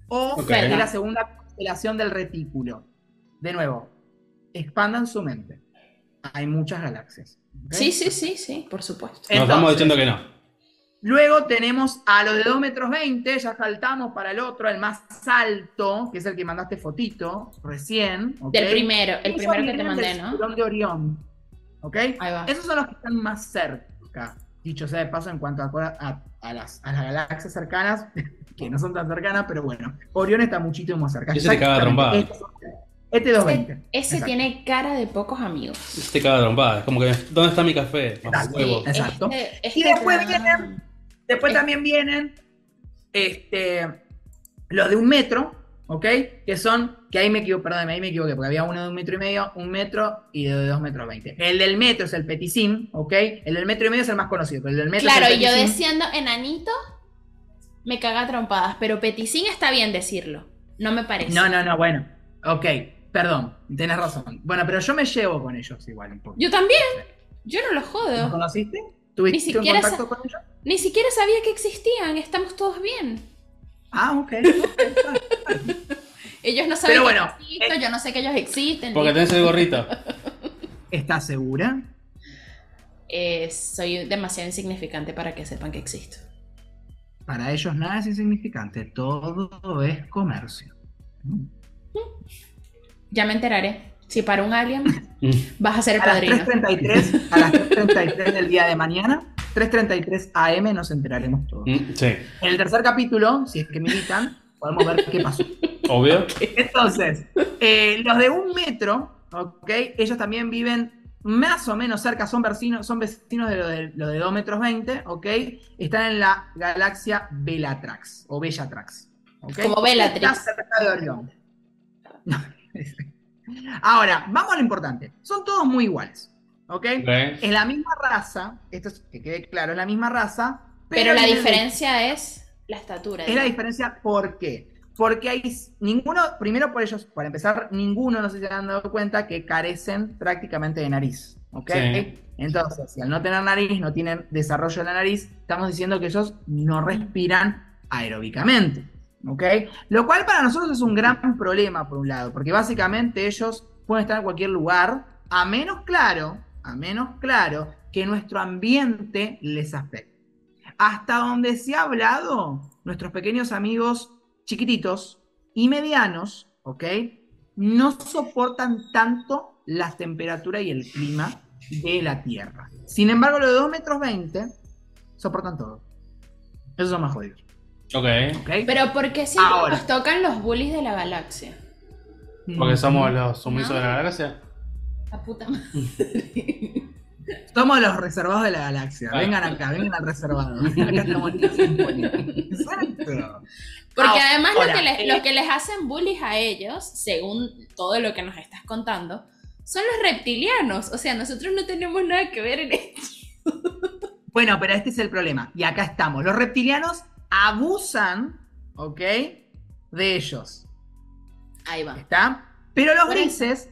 O Ok. de la segunda constelación del retículo. De nuevo, expandan su mente. Hay muchas galaxias. Sí, sí, sí, sí, por supuesto. Nos estamos diciendo que no. Luego tenemos a los de 2 metros 20, ya saltamos para el otro, el más alto, que es el que mandaste fotito recién. Del primero, el Esos primero que te mandé, del ¿no? cinturón de Orión. ¿Ok? Ahí va. Esos son los que están más cerca. Dicho sea de paso, en cuanto a, a- a las, a las galaxias cercanas, *laughs* que no son tan cercanas, pero bueno, Orión está muchísimo más cerca. Ese te caga trompada. Este, este 220. Ese, ese tiene cara de pocos amigos. Este caga trompada. Es como que, ¿dónde está mi café? Más Exacto. huevo. Exacto. este- este Y después vienen- Después Eh. también vienen este, los de un metro, ¿ok? Que son, que ahí me equivoqué, perdón, ahí me equivoqué, porque había uno de un metro y medio, un metro y de dos metros veinte. El del metro es el peticín, ¿ok? El del metro y medio es el más conocido, pero el del metro Claro, es y el yo peticín. diciendo enanito, me caga trompadas, pero peticín está bien decirlo. No me parece. No, no, no, bueno. Ok, perdón, tenés razón. Bueno, pero yo me llevo con ellos igual un poco. Yo también. Yo no los ¿Los jodo. conociste? ¿Tuviste un contacto con ellos? Ni siquiera sabía que existían, estamos todos bien. Ah, ok. *laughs* Ellos no saben Pero que bueno, yo existo, eh, yo no sé que ellos existen. Porque tenés el gorrito. ¿Estás segura? Eh, soy demasiado insignificante para que sepan que existo. Para ellos nada es insignificante, todo es comercio. Ya me enteraré. Si para un alien Mm. *laughs* vas a ser el A las padrino. 3.33, a las 3.33 del día de mañana, 3.33 AM nos enteraremos todos. Mm, Sí, En el tercer capítulo, si es que militan, podemos ver qué pasó. *laughs* obvio. Entonces, eh, los de un metro, ¿ok? Ellos también viven más o menos cerca, son vecinos, son vecinos de lo de, lo de 2 metros 20, ¿ok? Están en la galaxia Bellatrax, o Bellatrax. ¿ok? Como Bellatrix. Está cerca de Orión. *laughs* Ahora, vamos a lo importante. Son todos muy iguales, ¿ok? Es la misma raza, esto es que quede claro, es la misma raza. Pero la diferencia es la estatura. es la diferencia, ¿por qué? Porque hay ninguno, primero por ellos, para empezar, ninguno, no sé si se han dado cuenta, que carecen prácticamente de nariz. ¿Ok? Sí. Entonces, si al no tener nariz, no tienen desarrollo de la nariz, estamos diciendo que ellos no respiran aeróbicamente. ¿Ok? Lo cual para nosotros es un gran problema, por un lado, porque básicamente ellos pueden estar en cualquier lugar, a menos claro, a menos claro, que nuestro ambiente les afecte. Hasta donde se ha hablado, nuestros pequeños amigos chiquititos y medianos, ¿ok? No soportan tanto la temperatura y el clima de la Tierra. Sin embargo, los de 2 metros 20 soportan todo. Esos son más jodidos, Ok. ¿ok? Pero ¿por qué siempre Ahora. nos tocan los bullies de la galaxia? Porque somos Mm. los sumisos No. de la galaxia. La puta madre. *laughs* Somos los reservados de la galaxia. Ah. Vengan acá, vengan al reservado. *laughs* Acá estamos. Exacto. Porque Ahora, además lo que, les, lo que les hacen bullies a ellos, según todo lo que nos estás contando, son los reptilianos. O sea, nosotros no tenemos nada que ver en esto. Bueno, pero este es el problema. Y acá estamos. Los reptilianos abusan, ¿ok? De ellos. Ahí va. ¿Está? Pero los grises,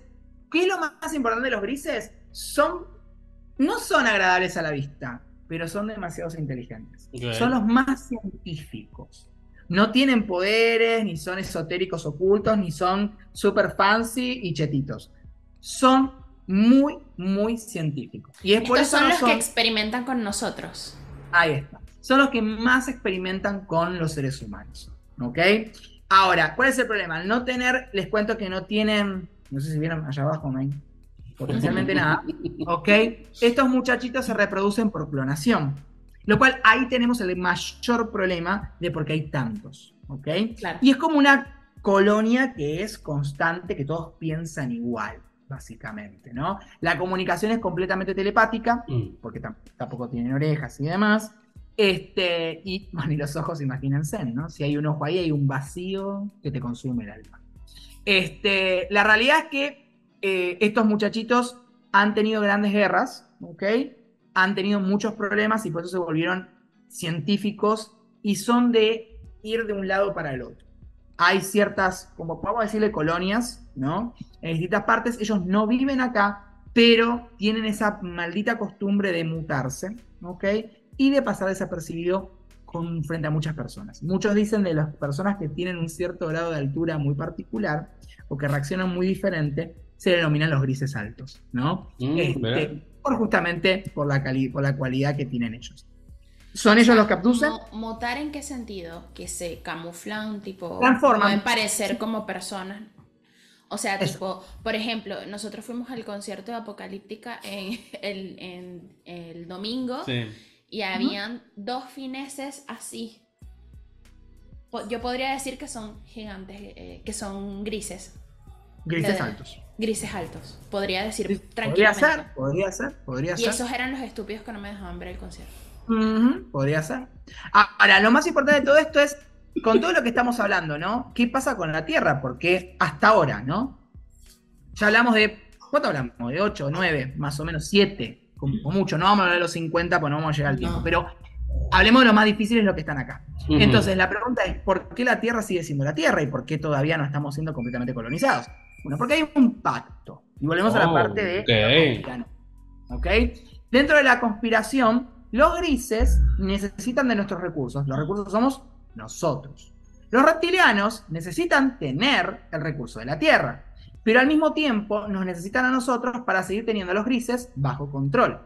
¿qué es lo más importante de los grises? Son, no son agradables a la vista, pero son demasiado inteligentes. Son los más científicos. No tienen poderes, ni son esotéricos ocultos, ni son super fancy y chetitos. Son muy, muy científicos. Y es por Estos eso son no los son... que experimentan con nosotros. Ahí está. Son los que más experimentan con los seres humanos. ¿Ok? Ahora, ¿cuál es el problema? Al no tener, les cuento que no tienen, no sé si vieron allá abajo, no potencialmente nada. ¿Ok? Estos muchachitos se reproducen por clonación. Lo cual ahí tenemos el mayor problema de por qué hay tantos. ¿Ok? Claro. Y es como una colonia que es constante, que todos piensan igual, básicamente, ¿no? La comunicación es completamente telepática Mm. porque tam- tampoco tienen orejas y demás. Este, y, *laughs* bueno, y los ojos, imagínense, ¿no? Si hay un ojo ahí, hay un vacío que te consume el alma. Este, la realidad es que eh, estos muchachitos han tenido grandes guerras, ¿ok? Han tenido muchos problemas y por eso se volvieron científicos y son de ir de un lado para el otro. Hay ciertas, como a decirle, colonias, ¿no? En distintas partes, ellos no viven acá, pero tienen esa maldita costumbre de mutarse, ¿ok? Y de pasar desapercibido con, frente a muchas personas. Muchos dicen de las personas que tienen un cierto grado de altura muy particular o que reaccionan muy diferente, se denominan los grises altos, ¿no? Mm, Este, por justamente por la, cali- por la cualidad que tienen ellos. ¿Son ellos los que abducen? Mo- ¿Mutar en qué sentido? Que se camuflan, tipo. Transforman. Pueden parecer como personas. O sea, Eso. tipo, por ejemplo, nosotros fuimos al concierto de Apocalíptica en el, en el domingo Sí. Y habían dos fineses así. Yo podría decir que son gigantes, eh, que son grises, Grises Eh, altos. grises altos. Podría decir Podría tranquilamente. ser, podría ser, podría Y ser. esos eran los estúpidos que no me dejaban ver el concierto. Podría ser. Ahora, lo más importante de todo esto es, con todo lo que estamos hablando, ¿no? ¿Qué pasa con la Tierra? Porque hasta ahora, ¿no? Ya hablamos de, ¿cuánto hablamos? De 8, 9, más o menos 7, como mucho. No vamos a hablar de los 50, pues no vamos a llegar al tiempo. No. Pero hablemos de lo más difícil, es lo que están acá. Entonces, la pregunta es, ¿por qué la Tierra sigue siendo la Tierra y por qué todavía no estamos siendo completamente colonizados? Bueno, porque hay un pacto. Y volvemos a la Oh, parte de... ok. los conspiranos, ¿Ok? Dentro de la conspiración Los grises necesitan de nuestros recursos. Los recursos somos nosotros. Los reptilianos necesitan tener el recurso de la Tierra, pero al mismo tiempo nos necesitan a nosotros para seguir teniendo a los grises bajo control.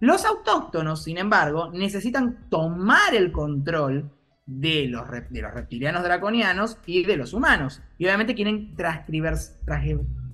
Los autóctonos, sin embargo, necesitan tomar el control de los, de los reptilianos draconianos y de los humanos. Y obviamente quieren transcribir,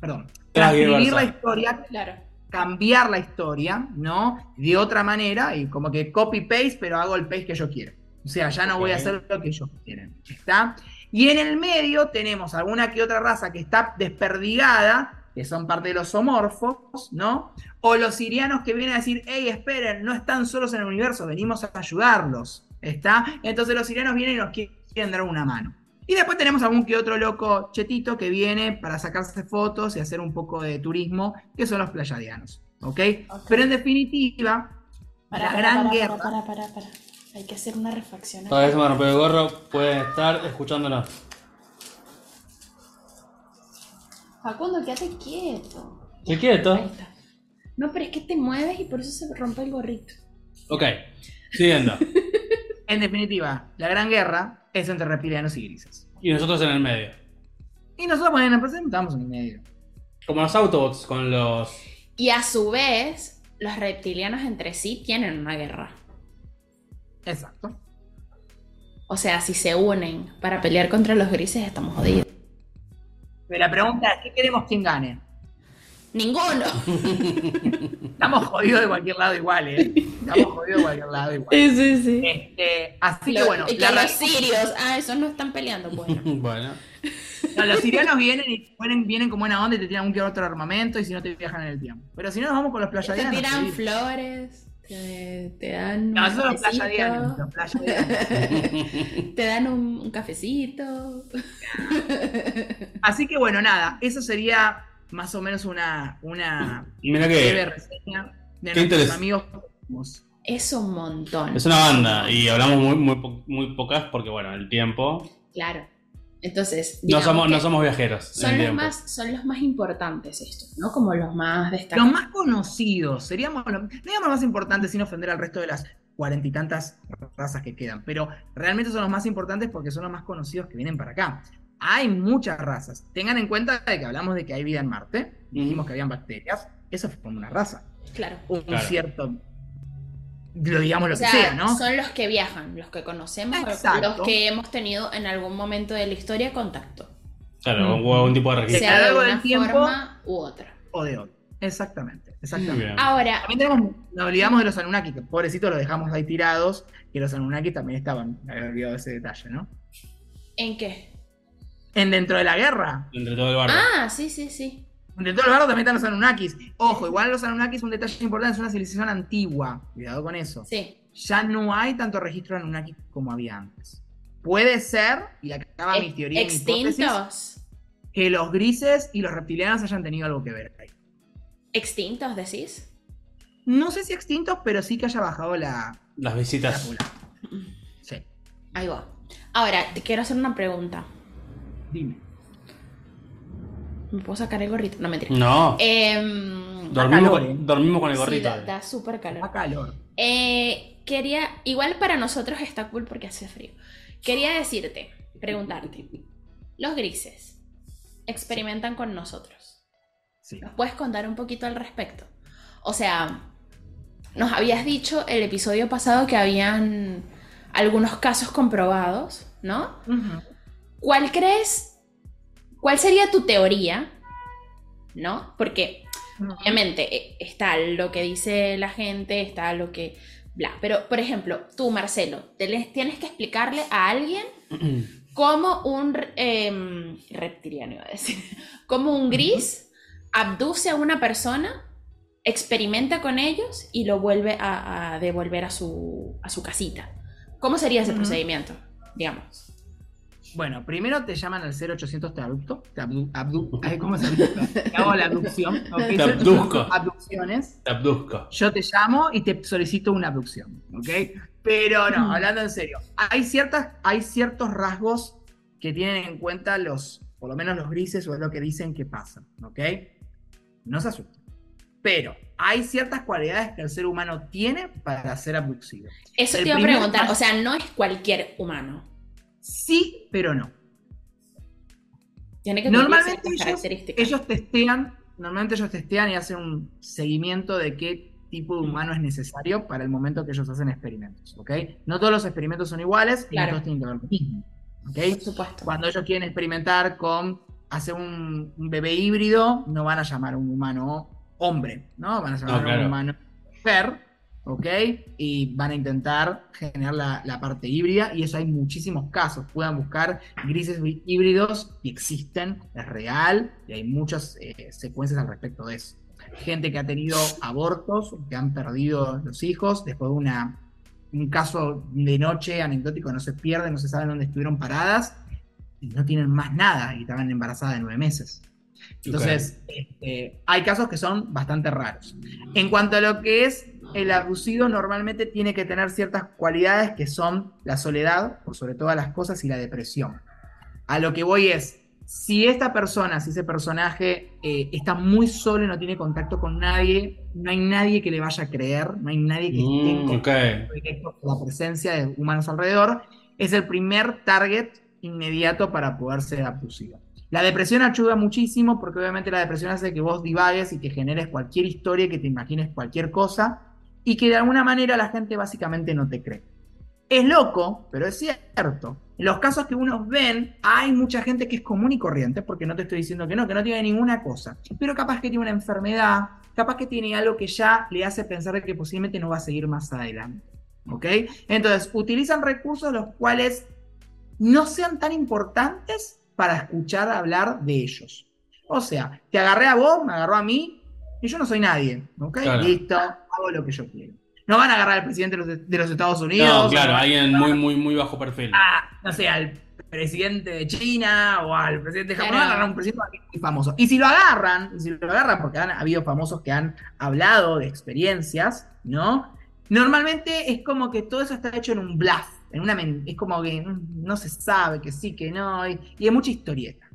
perdón, transcribir la historia, Claro. cambiar la historia, ¿no? De otra manera y como que copy-paste, pero hago el paste que yo quiero. O sea, ya no voy a hacer lo que ellos quieren. ¿Está? Y en el medio tenemos alguna que otra raza que está desperdigada, que son parte de los somorfos, ¿no? O los sirianos que vienen a decir, hey, esperen, no están solos en el universo, venimos a ayudarlos. ¿Está? Entonces los sirianos vienen y nos quieren dar una mano. Y después tenemos algún que otro loco chetito que viene para sacarse fotos y hacer un poco de turismo, que son los playadianos. ¿Ok? Pero en definitiva, Para, la para, gran para, guerra. Para, para, para, para. Hay que hacer una refacción. Cada vez me rompe el gorro, pueden estar escuchándolo. Facundo, quédate quieto. Ahí quieto. está. No, pero es que te mueves y por eso se rompe el gorrito. Ok, siguiendo. *laughs* En definitiva, la gran guerra es entre reptilianos y grises. Y nosotros en el medio. Y nosotros, bueno, pues estamos en el medio. Como los Autobots con los. Y a su vez, los reptilianos entre sí tienen una guerra. Exacto. O sea, si se unen para pelear contra los grises, estamos jodidos. Pero la pregunta es, ¿qué queremos quien gane? Ninguno. *laughs* Estamos jodidos de cualquier lado igual, ¿eh? Estamos jodidos de cualquier lado igual. sí, sí. Este, así que bueno, y que los sirios, ah, esos no están peleando. Bueno, *laughs* bueno. no, los sirianos vienen y vienen, vienen como buena onda y te tiran un que otro armamento y si no te viajan en el tiempo. Pero si no, nos vamos con los te playadianos. tiran querido. flores, te, te dan No, un esos son los cafecito, playadianos. Los playadianos. *laughs* te dan un, un cafecito. *laughs* Así que bueno, nada, eso sería más o menos una, una *laughs* Mira breve que reseña de qué nuestros amigos. Es un montón. es una banda y hablamos muy, muy, po- muy pocas porque, bueno, el tiempo. Claro. Entonces, No somos, no somos viajeros. son, los más, son los más importantes estos, ¿no? Como los más Los destacados. más conocidos, seríamos, los- no digamos los más importantes sin ofender al resto de las cuarenta y tantas razas que quedan, pero realmente son los más importantes porque son los más conocidos que vienen para acá. Hay muchas razas. Tengan en cuenta de que hablamos de que hay vida en Marte, dijimos que habían bacterias, eso fue como una raza. Claro. Un Claro. cierto, lo digamos lo O sea, que sea, ¿no? son los que viajan, los que conocemos, Exacto. los que hemos tenido en algún momento de la historia contacto. Claro, Mm. hubo algún tipo de registro. Sea de una tiempo- forma u otra. O de otro. Exactamente, exactamente. bien. Ahora, También tenemos, nos olvidamos de los Anunnaki, que pobrecitos los dejamos ahí tirados, que los Anunnaki también estaban, me había olvidado ese detalle, ¿no? ¿en qué? En dentro de la guerra, Entre todo el barrio. Ah, sí, sí, sí. Dentro del barro también están los Anunnakis. Ojo, igual los Anunnakis, un detalle importante, es una civilización antigua, cuidado con eso. Sí. Ya no hay tanto registro de Anunnaki como había antes. Puede ser, y acá va mi teoría y mi hipótesis, Extintos. que los grises y los reptilianos hayan tenido algo que ver ahí. Extintos, decís. No sé si extintos, pero sí que haya bajado la, Las la visitas. población. Sí, Ahí va. Ahora, te quiero hacer una pregunta. dime. ¿Me puedo sacar el gorrito? No, mentira. No. Em, dormimos, con, dormimos con el sí, gorrito. da, da súper calor. Da calor. Eh, quería, igual para nosotros está cool porque hace frío. Quería decirte, preguntarte, los grises experimentan con nosotros. Sí. ¿Nos puedes contar un poquito al respecto? O sea, nos habías dicho el episodio pasado que habían algunos casos comprobados, ¿no? ¿Cuál crees? ¿Cuál sería tu teoría? ¿No? Porque obviamente eh, está lo que dice la gente, está lo que... Bla. Pero, por ejemplo, tú, Marcelo, tienes que explicarle a alguien *clears throat* cómo un em, reptiliano, iba a decir, *laughs* cómo un gris abduce a una persona, experimenta con ellos y lo vuelve a, a devolver a su, a su casita. ¿Cómo sería ese Ujú. procedimiento? Digamos. Bueno, primero te llaman al 0800 te abducto, te abdu, abdu- ay, ¿cómo se dice? Te hago la abducción, ¿ok? Te abduzco. Abducciones. Te abduzco. Yo te llamo y te solicito una abducción, ¿ok? Pero no, Mm. hablando en serio, hay, ciertas, hay ciertos rasgos que tienen en cuenta los, por lo menos los grises o es lo que dicen que pasa, ¿ok? No se asusten. pero hay ciertas cualidades que el ser humano tiene para ser abducido. Eso El te iba a preguntar, paso- o sea, no es cualquier humano. Sí, pero no. Tiene que Normalmente ellos, características. ellos testean, normalmente ellos testean y hacen un seguimiento de qué tipo de humano es necesario para el momento que ellos hacen experimentos, ¿ok? No todos los experimentos son iguales y Claro. no todos tienen que ver lo mismo, ¿ok? Por supuesto. Cuando ellos quieren experimentar con hacer un, un bebé híbrido, no van a llamar a un humano hombre, ¿no? Van a llamar No, a un humano mujer, ¿ok? Y van a intentar generar la, la parte híbrida, y eso hay muchísimos casos. Puedan buscar grises hí- híbridos y existen, es real, y hay muchas eh, secuencias al respecto de eso. Gente que ha tenido abortos, que han perdido los hijos, después de una, un caso de noche anecdótico, no se pierde, no se sabe dónde estuvieron paradas, y no tienen más nada, y estaban embarazadas de nueve meses. Entonces, este, hay casos que son bastante raros. En cuanto a lo que es el abducido, normalmente tiene que tener ciertas cualidades que son la soledad, por sobre todas las cosas, y la depresión. A lo que voy es, si esta persona, si ese personaje eh, está muy solo y no tiene contacto con nadie, no hay nadie que le vaya a creer, no hay nadie que esté en Mm, ok. contacto directo con la presencia de humanos alrededor, es el primer target inmediato para poder ser abducido. La depresión ayuda muchísimo porque obviamente la depresión hace que vos divagues y que generes cualquier historia, que te imagines cualquier cosa y que de alguna manera la gente básicamente no te cree. Es loco, pero es cierto. En los casos que uno ven, hay mucha gente que es común y corriente, porque no te estoy diciendo que no, que no tiene ninguna cosa, pero capaz que tiene una enfermedad, capaz que tiene algo que ya le hace pensar que posiblemente no va a seguir más adelante. ¿Ok? Entonces, utilizan recursos los cuales no sean tan importantes para escuchar hablar de ellos. O sea, te agarré a vos, me agarró a mí, y yo no soy nadie. ¿Ok? Claro. Listo, hago lo que yo quiero. No van a agarrar al presidente de los, de los Estados Unidos. No, claro, o alguien muy, muy, muy bajo perfil. a, no sé, al presidente de China o al presidente de Japón, Claro. van a agarrar a un presidente muy famoso. Y si lo agarran, y si lo agarran, porque han habido famosos que han hablado de experiencias, ¿no? Normalmente es como que todo eso está hecho en un bluff, en una es como que no se sabe, que sí, que no, y, y hay mucha historieta.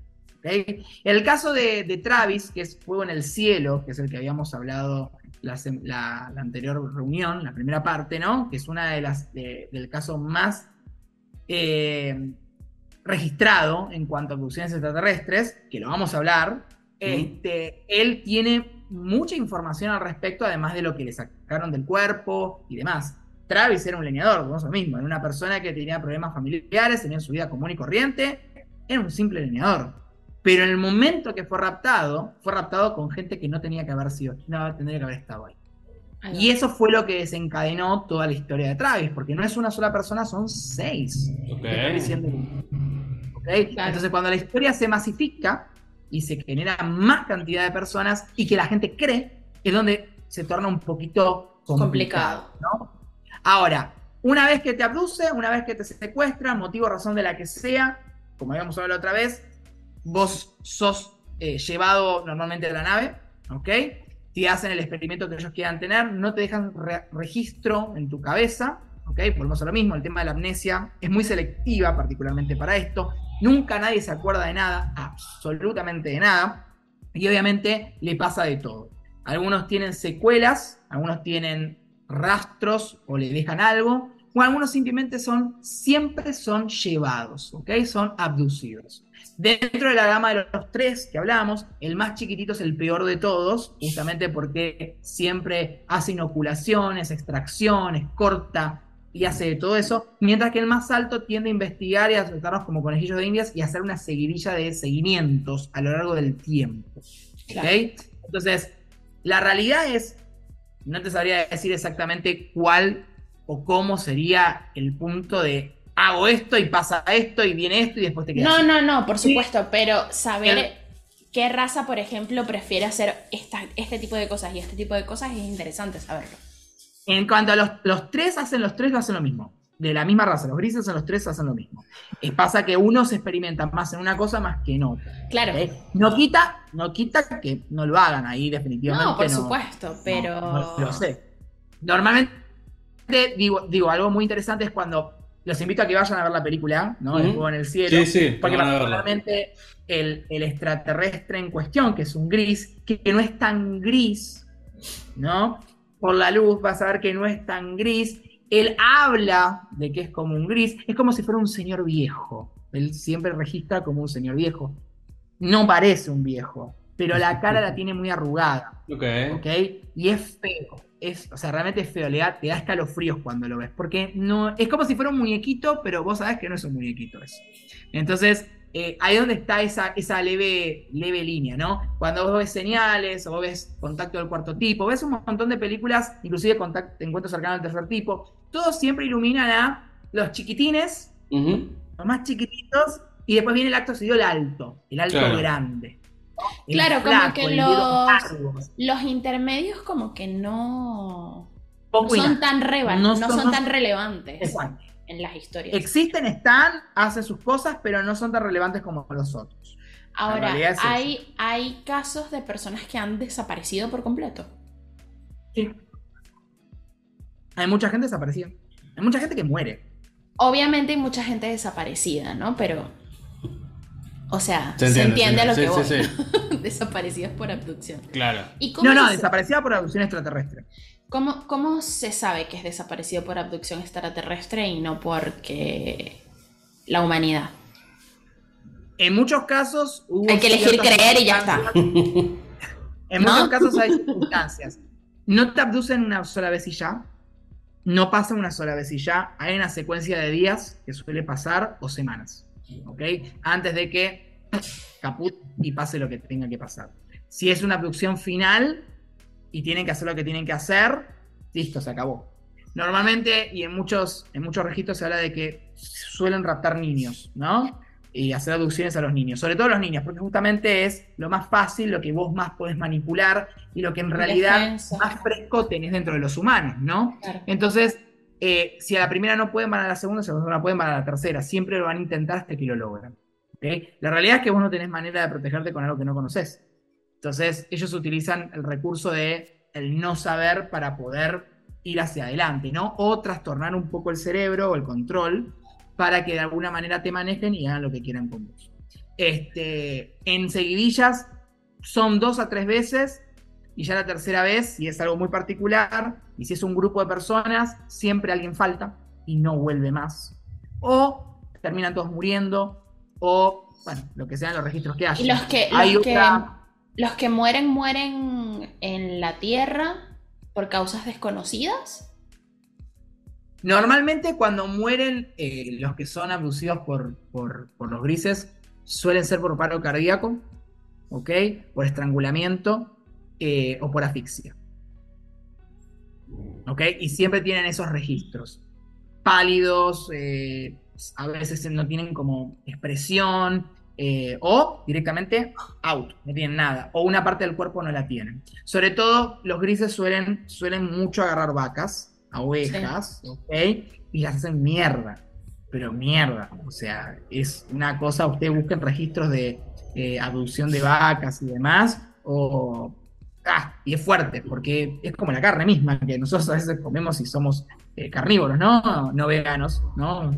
El caso de, de Travis, que es Fuego en el Cielo, que es el que habíamos hablado la, sem- la- la anterior reunión, la primera parte, ¿no? Que es una de las de- del caso más eh, registrado en cuanto a abducciones extraterrestres, que lo vamos a hablar, este, él tiene mucha información al respecto, además de lo que le sacaron del cuerpo y demás. Travis era un leñador, como es lo mismo, era una persona que tenía problemas familiares, tenía su vida común y corriente, era un simple leñador. Pero en el momento que fue raptado, fue raptado con gente que no tenía que haber sido, no tendría que haber estado ahí. Y eso fue lo que desencadenó toda la historia de Travis, porque no es una sola persona, son seis. Entonces, cuando la historia se masifica y se genera más cantidad de personas y que la gente cree, es donde se torna un poquito complicado. ¿no? Ahora, una vez que te abduce, una vez que te secuestran, motivo o razón de la que sea, como habíamos hablado la otra vez, vos sos eh, llevado normalmente de la nave, ¿ok? Te hacen el experimento que ellos quieran tener, no te dejan re- registro en tu cabeza, ¿ok? Volvemos a lo mismo, el tema de la amnesia es muy selectiva, particularmente para esto. Nunca nadie se acuerda de nada, absolutamente de nada, y obviamente le pasa de todo. Algunos tienen secuelas, algunos tienen rastros o le dejan algo, o algunos simplemente son, siempre son llevados, ¿ok? Son abducidos. Dentro de la gama de los tres que hablamos, el más chiquitito es el peor de todos, justamente porque siempre hace inoculaciones, extracciones, corta y hace todo eso, mientras que el más alto tiende a investigar y a tratarnos como conejillos de indias y a hacer una seguidilla de seguimientos a lo largo del tiempo. Claro. Entonces, la realidad es, no te sabría decir exactamente cuál o cómo sería el punto de hago esto y pasa esto y viene esto y después te quedas. No, no, no, por Sí. supuesto, pero saber Claro. qué raza, por ejemplo, prefiere hacer esta- este tipo de cosas y este tipo de cosas es interesante saberlo. En cuanto a los, los tres, hacen los tres hacen lo mismo. De la misma raza, los grises son los tres hacen lo mismo. Eh, pasa que unos experimentan más en una cosa más que en otra. Claro. ¿ok? No quita, no quita que no lo hagan ahí definitivamente. No, por no. supuesto, pero. No, no lo sé. Normalmente, digo, digo, algo muy interesante es cuando los invito a que vayan a ver la película, ¿no? El Ujú. fuego en el cielo. Sí, sí, Porque particularmente el, el extraterrestre en cuestión, que es un gris, que, que no es tan gris ¿no? Por la luz vas a ver que no es tan gris. Él habla de que es como un gris, es como si fuera un señor viejo. Él siempre registra como un señor viejo. No parece un viejo, pero la cara la tiene muy arrugada. Ok. ¿Ok? Y es feo. Es, o sea, realmente es feo. Le da, te da escalofríos cuando lo ves. Porque no, es como si fuera un muñequito, pero vos sabés que no es un muñequito eso. Entonces, eh, ahí es donde está esa, esa leve, leve línea, ¿no? Cuando vos ves señales o vos ves contacto del cuarto tipo, ves un montón de películas, inclusive contacto, encuentros cercanos del tercer tipo, todos siempre iluminan a los chiquitines, los más chiquititos, y después viene el acto seguido, el alto, el alto Claro. grande. Claro, como que los-. Los intermedios como que no, son tan reba- No no son- son no tan son- relevantes Exacto. en las historias. Existen, están, hacen sus cosas, pero no son tan relevantes como los otros. Ahora, eso. hay, hay casos de personas que han desaparecido por completo. Sí. Hay mucha gente desaparecida. Hay mucha gente que muere. Obviamente hay mucha gente desaparecida, ¿no? Pero, o sea, Se se entiende, entiende, a lo sí, que sí, voy. sí. *laughs* Desaparecidos por abducción. Claro. ¿Y cómo, No, no, se- desaparecida por abducción extraterrestre. cómo- cómo se sabe que es desaparecido por abducción extraterrestre y no porque la humanidad? En muchos casos hubo Hay que elegir creer y ya está. En ¿No? muchos casos hay circunstancias. No te abducen una sola vez y ya. No pasa una sola vez y ya. Hay una secuencia de días que suele pasar o semanas. ¿Ok? Antes de que caput y pase lo que tenga que pasar. Si es una abducción final y tienen que hacer lo que tienen que hacer, listo, se acabó. Normalmente, y en muchos, en muchos registros se habla de que suelen raptar niños, ¿no? Y hacer abducciones a los niños, sobre todo a los niños, porque justamente es lo más fácil, lo que vos más podés manipular y lo que en realidad más fresco tenés dentro de los humanos, ¿no? Claro. Entonces, eh, si a la primera no pueden, van a la segunda, si a la segunda no pueden, van a la tercera. Siempre lo van a intentar hasta que lo logran. ¿ok? La realidad es que vos no tenés manera de protegerte con algo que no conoces. Entonces, ellos utilizan el recurso de el no saber para poder ir hacia adelante, ¿no? O trastornar un poco el cerebro o el control para que de alguna manera te manejen y hagan lo que quieran con vos. Este, en seguidillas son dos a tres veces y ya la tercera vez, si es algo muy particular, y si es un grupo de personas, siempre alguien falta y no vuelve más. O terminan todos muriendo, o, bueno, lo que sean los registros que haya. Y los que, Hay los, que, los que mueren, mueren en la Tierra por causas desconocidas. Normalmente cuando mueren eh, los que son abducidos por, por, por los grises, suelen ser por paro cardíaco, ¿ok? Por estrangulamiento eh, o por asfixia. ¿Ok? Y siempre tienen esos registros. Pálidos, eh, a veces no tienen como expresión, eh, o directamente out, no tienen nada, o una parte del cuerpo no la tienen. Sobre todo los grises suelen, suelen mucho agarrar vacas, a ovejas, ¿ok? Y las hacen mierda, pero mierda, o sea, es una cosa, ustedes busquen registros de eh, abducción de vacas y demás, o... Ah, y es fuerte, porque es como la carne misma, que nosotros a veces comemos y somos eh, carnívoros, ¿no? No veganos, ¿no?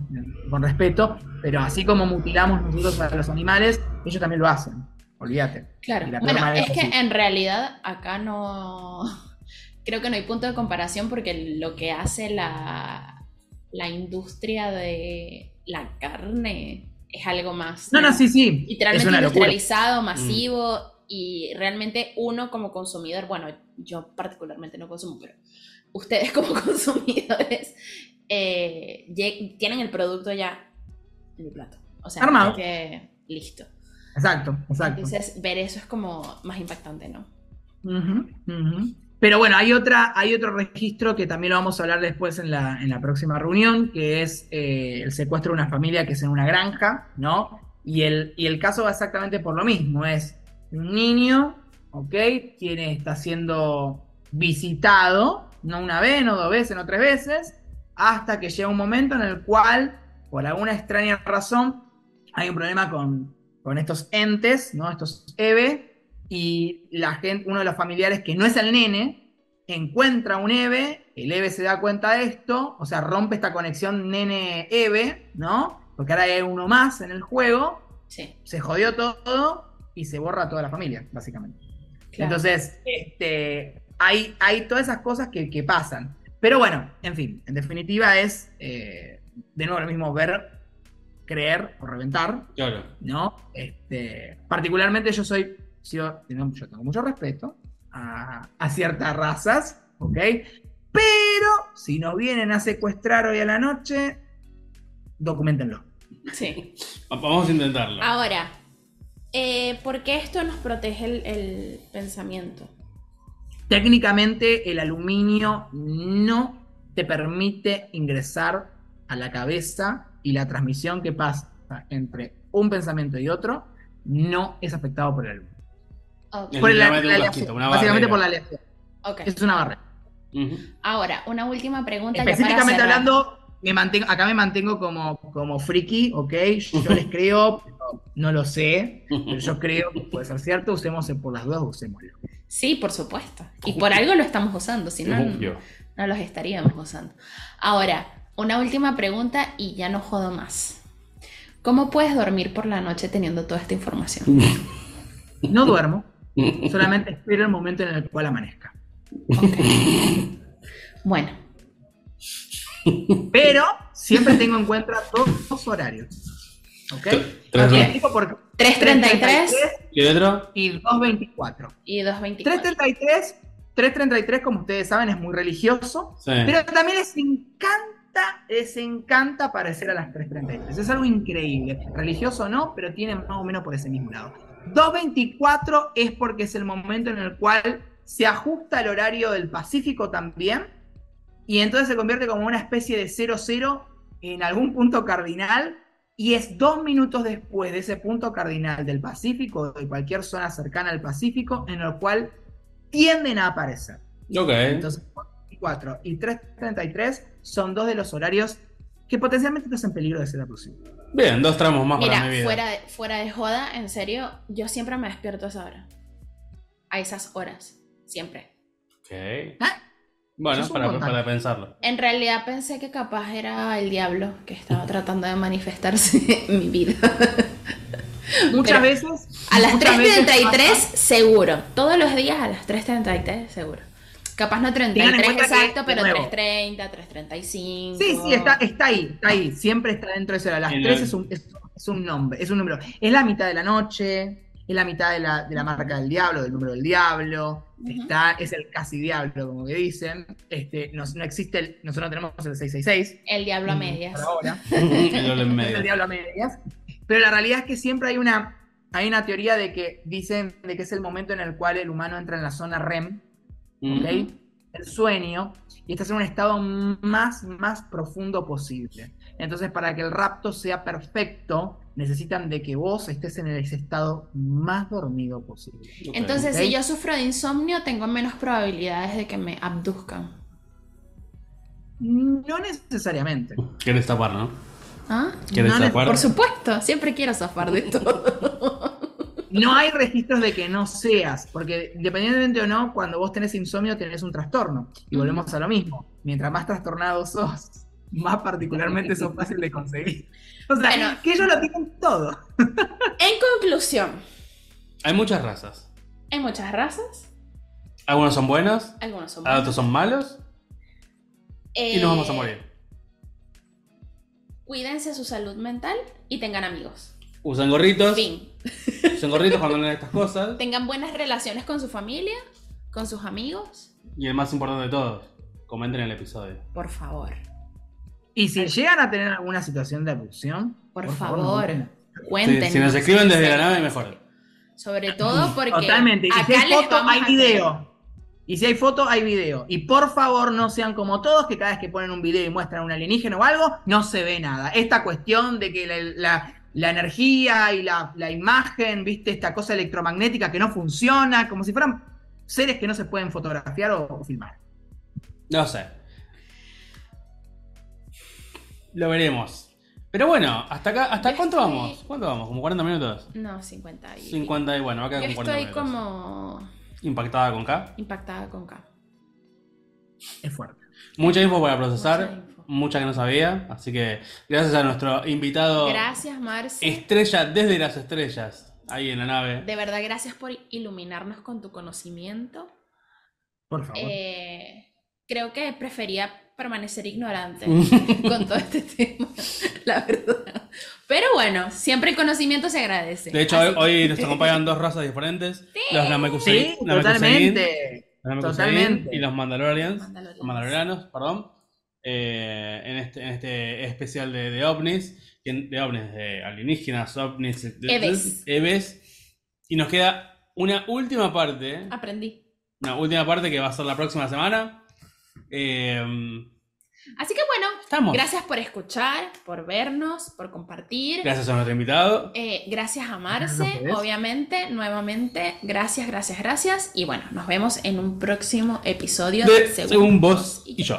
Con respeto, pero así como mutilamos nosotros a los animales, ellos también lo hacen, olvídate. Claro. Bueno, es que en realidad acá no. *laughs* Creo que no hay punto de comparación porque lo que hace la, la industria de la carne es algo más. No, no, sí, sí, Literalmente industrializado, masivo. Y realmente uno como consumidor, bueno, yo particularmente no consumo, pero ustedes como *laughs* consumidores eh, tienen el producto ya en el plato. O sea, Armado. que listo. Exacto, exacto. Entonces, ver eso es como más impactante, ¿no? Pero bueno, hay, otra, hay otro registro que también lo vamos a hablar después en la, en la próxima reunión, que es eh, el secuestro de una familia que es en una granja, ¿no? Y el, y el caso va exactamente por lo mismo, es un niño, ¿ok? Quien está siendo visitado, no una vez, no dos veces, no tres veces, hasta que llega un momento en el cual, por alguna extraña razón, hay un problema con, con estos entes, ¿no? Estos EVE, y la gente, uno de los familiares que no es el nene, encuentra un EVE, el EVE se da cuenta de esto, o sea, rompe esta conexión nene-EVE, ¿no? Porque ahora hay uno más en el juego, Sí. se jodió todo y se borra toda la familia, básicamente. claro. Entonces, este, hay, hay todas esas cosas que, que pasan. Pero bueno, en fin, en definitiva es, eh, de nuevo lo mismo, ver, creer o reventar, Claro. ¿no? Este, particularmente yo soy, yo tengo, yo tengo mucho respeto a, a ciertas razas, ¿ok? Pero si nos vienen a secuestrar hoy a la noche, documentenlo. Sí. Vamos a intentarlo. Ahora, eh, ¿por qué esto nos protege el, el pensamiento? Técnicamente el aluminio no te permite ingresar a la cabeza y la transmisión que pasa entre un pensamiento y otro no es afectado por el aluminio. Ok. Es Por la, literalmente la una básicamente barrera. por la aleación. ok. Es una barrera. Ahora, una última pregunta. ya para Específicamente hablando, me mantengo, acá me mantengo como, como friki, ¿ok? Yo les *laughs* creo, no lo sé, pero yo *laughs* creo que puede ser cierto, usemos por las dudas, usémoslo. Sí, por supuesto. Y por algo lo estamos usando, si no, no los estaríamos usando. Ahora, una última pregunta y ya no jodo más. ¿Cómo puedes dormir por la noche teniendo toda esta información? No duermo, solamente espero el momento en el cual amanezca. Bueno, Pero siempre tengo en cuenta dos, dos horarios. ¿Ok? Tres, Te ¿no? explico por qué. 333 ¿Y otro? y 224. y 224. 333, 333, como ustedes saben, es muy religioso, Sí. pero también les encanta, les encanta parecer a las 333. Es algo increíble. Religioso no, pero tiene más o menos por ese mismo lado. 224 es porque es el momento en el cual se ajusta el horario del Pacífico también, y entonces se convierte como una especie de 00 en algún punto cardinal, y es dos minutos después de ese punto cardinal del Pacífico, o de cualquier zona cercana al Pacífico, en el cual tienden a aparecer. Ok. Entonces, 4 y 3.33 son dos de los horarios que potencialmente estás en peligro de ser abducido. Bien, dos tramos más para mi Mira, vida. fuera de, fuera de joda, en serio, yo siempre me despierto a esa hora. A esas horas. Siempre. Ok. ¿Ah? Bueno, para, para pensarlo. En realidad pensé que capaz era el diablo que estaba tratando de manifestarse *laughs* en mi vida. Muchas Pero- veces. A las muchas veces 3.33 pasa- seguro. Todos los días a las 3.33 seguro. Capaz no Tengan en 33 cuenta que, exacto, pero nuevo, 3.30, 3.35. Sí, sí, está, está ahí, está ahí. Siempre está dentro de eso. Las En 3 el- es un, es, es un nombre, es un número. Es la mitad de la noche, es la mitad de la, de la marca del diablo, del número del diablo. Está, es el casi diablo, como que dicen. Este, no, no existe el, nosotros no tenemos el 666. El diablo a mm, medias. Por ahora. *laughs* El en diablo a medias. Pero la realidad es que siempre hay una, hay una teoría de que dicen de que es el momento en el cual el humano entra en la zona REM. ¿ok? El sueño, y estás en un estado más, más profundo posible. Entonces, para que el rapto sea perfecto, necesitan de que vos estés en ese estado más dormido posible. Entonces, si yo sufro de insomnio, tengo menos probabilidades de que me abduzcan. No necesariamente. ¿Quieres tapar, no? ¿Ah? ¿Quieres No, no, tapar? Por supuesto, siempre quiero zafar de todo. *laughs* No hay registros de que no seas, porque independientemente o no, cuando vos tenés insomnio tenés un trastorno. Y volvemos a lo mismo. Mientras más trastornado sos, más particularmente sos fácil de conseguir. O sea, Bueno. que ellos lo tienen todo. *laughs* En conclusión, Hay muchas razas. hay muchas razas, Algunos son buenos, algunos son otros buenos. son malos y nos vamos a Eh, morir. Cuídense su salud mental y tengan amigos. Usan gorritos, Fin. *laughs* usan gorritos cuando leen estas cosas. Tengan buenas relaciones con su familia, con sus amigos, Y el más importante de todos, comenten el episodio. por favor. Y si llegan a tener alguna situación de abducción, Por, favor, duden. cuéntenos. Si, si nos escriben desde la nave, mejor. Sobre todo porque Totalmente. Y si hay foto, hay a video. Y si hay foto, hay video. Y por favor, no sean como todos, que cada vez que ponen un video y muestran un alienígena o algo, no se ve nada. Esta cuestión de que la, la- la energía y la, la imagen, viste, esta cosa electromagnética que no funciona, como si fueran seres que no se pueden fotografiar o, o filmar. No sé. Lo veremos. Pero bueno, hasta acá, ¿hasta cuánto estoy- vamos? ¿Cuánto vamos? ¿Como 40 minutos? No, 50 y... 50 y bueno, va a quedar Yo con 40 estoy minutos. como Impactada con K. impactada con K. Es fuerte. Mucha info para procesar, Mucha info. mucha que no sabía. Así que gracias a nuestro invitado Gracias, Marce. estrella desde las estrellas, ahí en la nave. De verdad, gracias por iluminarnos con tu conocimiento. Por favor. Eh, creo que prefería permanecer ignorante *laughs* con todo este tema, la verdad. Pero bueno, siempre el conocimiento se agradece. De hecho, hoy, que- hoy nos acompañan dos razas diferentes. Los Namekusein sí, Namekusein, totalmente. los totalmente. y los Mandalorians. Mandalorianos. Los Mandalorianos, perdón. eh, en, este, en este especial de, de ovnis. De ovnis, de alienígenas, ovnis. de- Eves. Eves. Y nos queda una última parte. Aprendí. Una última parte que va a ser la próxima semana. Eh, Así que bueno, estamos. gracias por escuchar, por vernos, por compartir. Gracias a nuestro invitado. Eh, gracias a Marce, obviamente, nuevamente. Gracias, gracias, gracias. Y bueno, nos vemos en un próximo episodio de, De Según vos y yo.